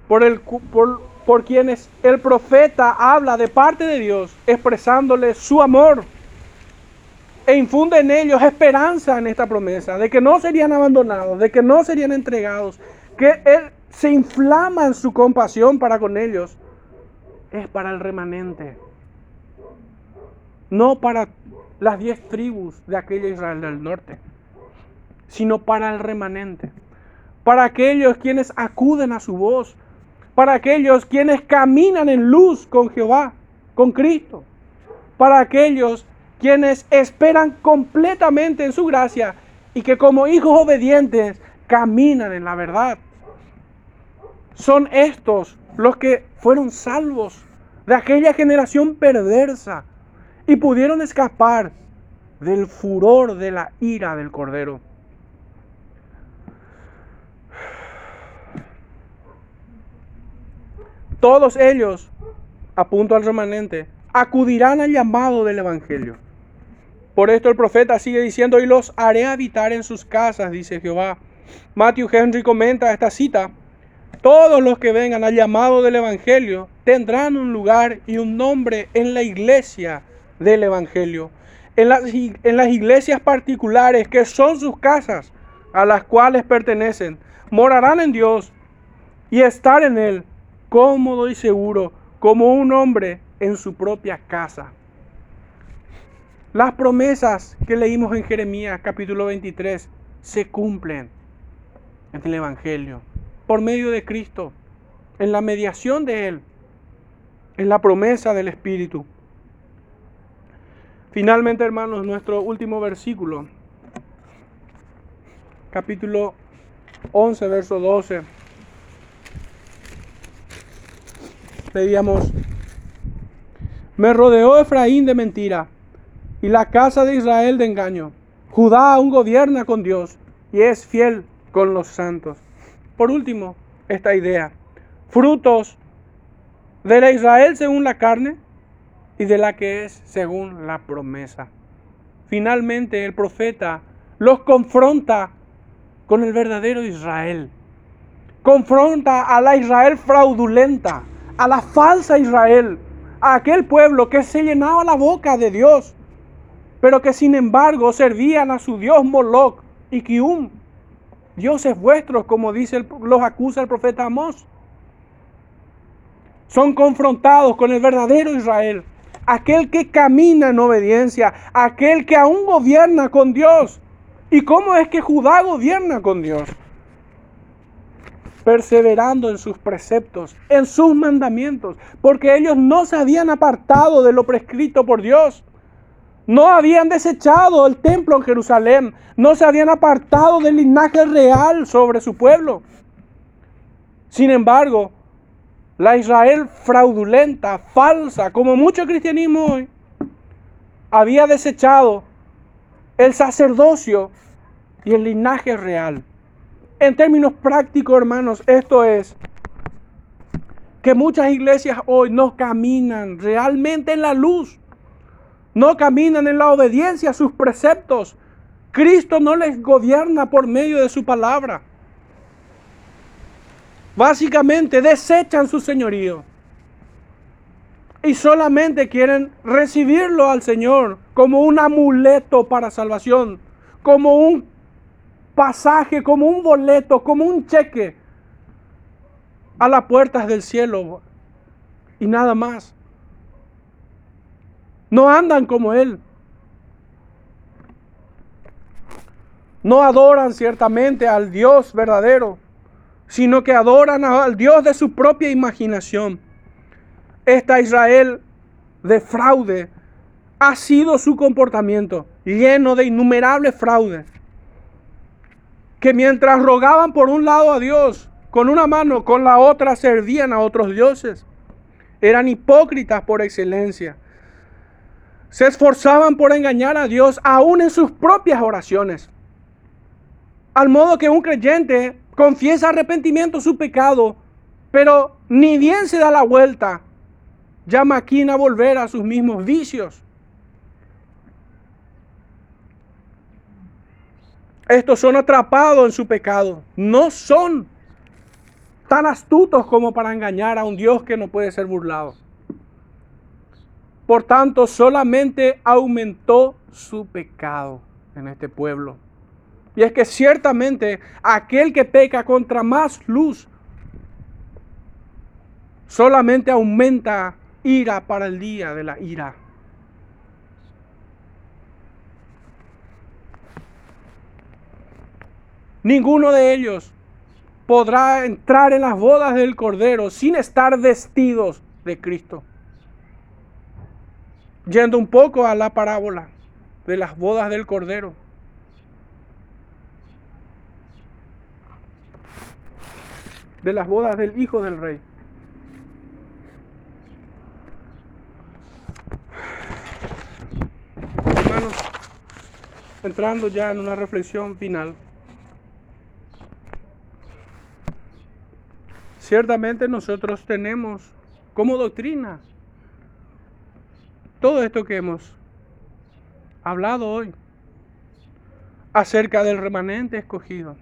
por, el, por, por quienes el profeta habla de parte de Dios, expresándole su amor e infunde en ellos esperanza en esta promesa, de que no serían abandonados, de que no serían entregados, que Él se inflama en su compasión para con ellos, es para el remanente, no para las diez tribus de aquella Israel del norte, sino para el remanente, para aquellos quienes acuden a su voz, para aquellos quienes caminan en luz con Jehová con Cristo. Para aquellos quienes esperan completamente en su gracia y que como hijos obedientes caminan en la verdad. Son estos los que fueron salvos de aquella generación perversa y pudieron escapar del furor de la ira del Cordero. Todos ellos, apunto al remanente, acudirán al llamado del Evangelio. Por esto el profeta sigue diciendo, y los haré habitar en sus casas, dice Jehová. Matthew Henry comenta esta cita, todos los que vengan al llamado del Evangelio tendrán un lugar y un nombre en la iglesia del Evangelio. En las, iglesias particulares que son sus casas, a las cuales pertenecen, morarán en Dios y estar en Él cómodo y seguro como un hombre en su propia casa. Las promesas que leímos en Jeremías capítulo 23 se cumplen en el Evangelio, por medio de Cristo, en la mediación de Él, en la promesa del Espíritu. Finalmente, hermanos, nuestro último versículo, capítulo 11, verso 12. Leíamos, me rodeó Efraín de mentira y la casa de Israel de engaño. Judá aún gobierna con Dios y es fiel con los santos. Por último, esta idea. Frutos de la Israel según la carne y de la que es según la promesa. Finalmente el profeta los confronta con el verdadero Israel. Confronta a la Israel fraudulenta, a la falsa Israel, a aquel pueblo que se llenaba la boca de Dios, pero que sin embargo servían a su dios Moloch y Kium, dioses vuestros, como dice los acusa el profeta Amós. Son confrontados con el verdadero Israel, aquel que camina en obediencia, aquel que aún gobierna con Dios. ¿Y cómo es que Judá gobierna con Dios? Perseverando en sus preceptos, en sus mandamientos, porque ellos no se habían apartado de lo prescrito por Dios. No habían desechado el templo en Jerusalén. No se habían apartado del linaje real sobre su pueblo. Sin embargo, la Israel fraudulenta, falsa, como mucho cristianismo hoy, había desechado el sacerdocio y el linaje real. En términos prácticos, hermanos, esto es que muchas iglesias hoy no caminan realmente en la luz no caminan en la obediencia a sus preceptos. Cristo no les gobierna por medio de su palabra. Básicamente desechan su señorío y solamente quieren recibirlo al Señor como un amuleto para salvación, como un pasaje, como un boleto, como un cheque a las puertas del cielo y nada más. No andan como Él. No adoran ciertamente al Dios verdadero, sino que adoran al Dios de su propia imaginación. Esta Israel de fraude ha sido su comportamiento, lleno de innumerables fraudes. Que mientras rogaban por un lado a Dios, con una mano, con la otra servían a otros dioses. Eran hipócritas por excelencia se esforzaban por engañar a Dios aún en sus propias oraciones. Al modo que un creyente confiesa arrepentimiento su pecado, pero ni bien se da la vuelta, ya maquina volver a sus mismos vicios. Estos son atrapados en su pecado. No son tan astutos como para engañar a un Dios que no puede ser burlado. Por tanto, solamente aumentó su pecado en este pueblo. Y es que ciertamente aquel que peca contra más luz solamente aumenta ira para el día de la ira. Ninguno de ellos podrá entrar en las bodas del Cordero sin estar vestidos de Cristo. Yendo un poco a la parábola de las bodas del Cordero. De las bodas del Hijo del Rey. Hermanos, entrando ya en una reflexión final. Ciertamente nosotros tenemos como doctrina todo esto que hemos hablado hoy acerca del remanente escogido,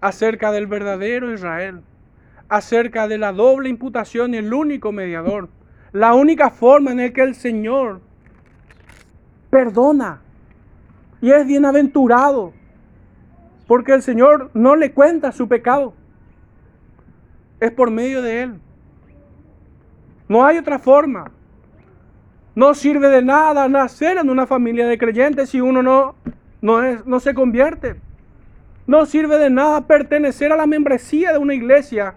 acerca del verdadero Israel, acerca de la doble imputación y el único mediador, la única forma en la que el Señor perdona y es bienaventurado, porque el Señor no le cuenta su pecado es por medio de Él. No hay otra forma. No sirve de nada nacer en una familia de creyentes si uno no, no, es, no se convierte. No sirve de nada pertenecer a la membresía de una iglesia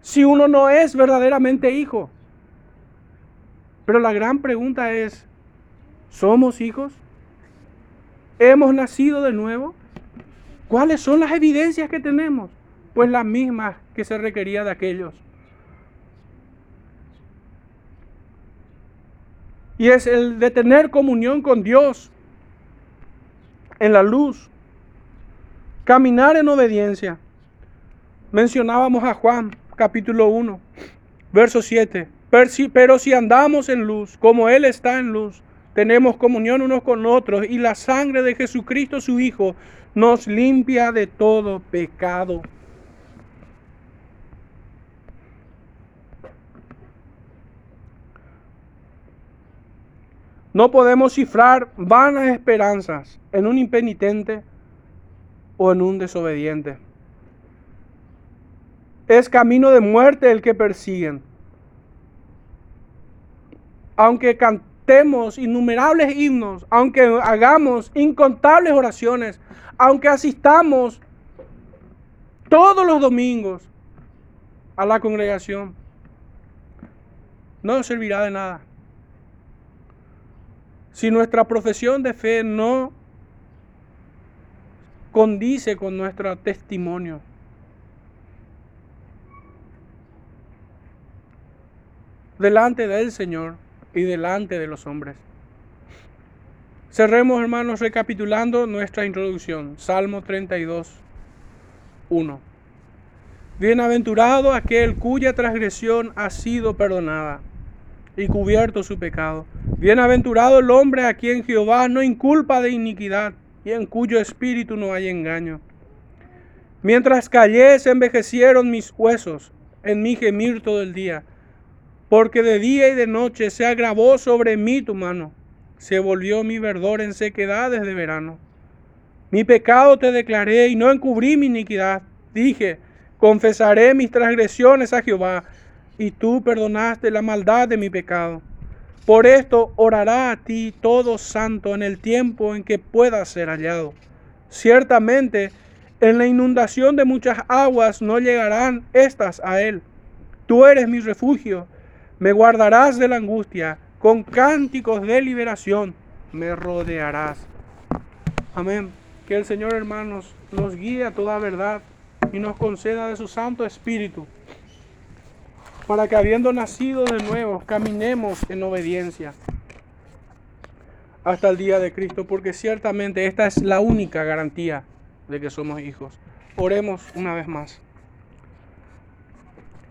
si uno no es verdaderamente hijo. Pero la gran pregunta es, ¿somos hijos? ¿Hemos nacido de nuevo? ¿Cuáles son las evidencias que tenemos? Pues las mismas que se requería de aquellos. Y es el de tener comunión con Dios en la luz, caminar en obediencia. Mencionábamos a Juan capítulo 1, verso 7. Pero si andamos en luz, como Él está en luz, tenemos comunión unos con otros y la sangre de Jesucristo su Hijo nos limpia de todo pecado. No podemos cifrar vanas esperanzas en un impenitente o en un desobediente. Es camino de muerte el que persiguen. Aunque cantemos innumerables himnos, aunque hagamos incontables oraciones, aunque asistamos todos los domingos a la congregación, no servirá de nada si nuestra profesión de fe no condice con nuestro testimonio. delante del Señor y delante de los hombres. Cerremos, hermanos, recapitulando nuestra introducción. Salmo 32, 1. Bienaventurado aquel cuya transgresión ha sido perdonada y cubierto su pecado. Bienaventurado el hombre a quien Jehová no inculpa de iniquidad y en cuyo espíritu no hay engaño. Mientras callé se envejecieron mis huesos en mi gemir todo el día, porque de día y de noche se agravó sobre mí tu mano, se volvió mi verdor en sequedades de verano. Mi pecado te declaré y no encubrí mi iniquidad. Dije, confesaré mis transgresiones a Jehová y tú perdonaste la maldad de mi pecado. Por esto orará a ti todo santo en el tiempo en que pueda ser hallado. Ciertamente, en la inundación de muchas aguas no llegarán estas a él. Tú eres mi refugio, me guardarás de la angustia, con cánticos de liberación me rodearás. Amén. Que el Señor, hermanos, nos guíe a toda verdad y nos conceda de su Santo Espíritu para que habiendo nacido de nuevo, caminemos en obediencia hasta el día de Cristo, porque ciertamente esta es la única garantía de que somos hijos. Oremos una vez más.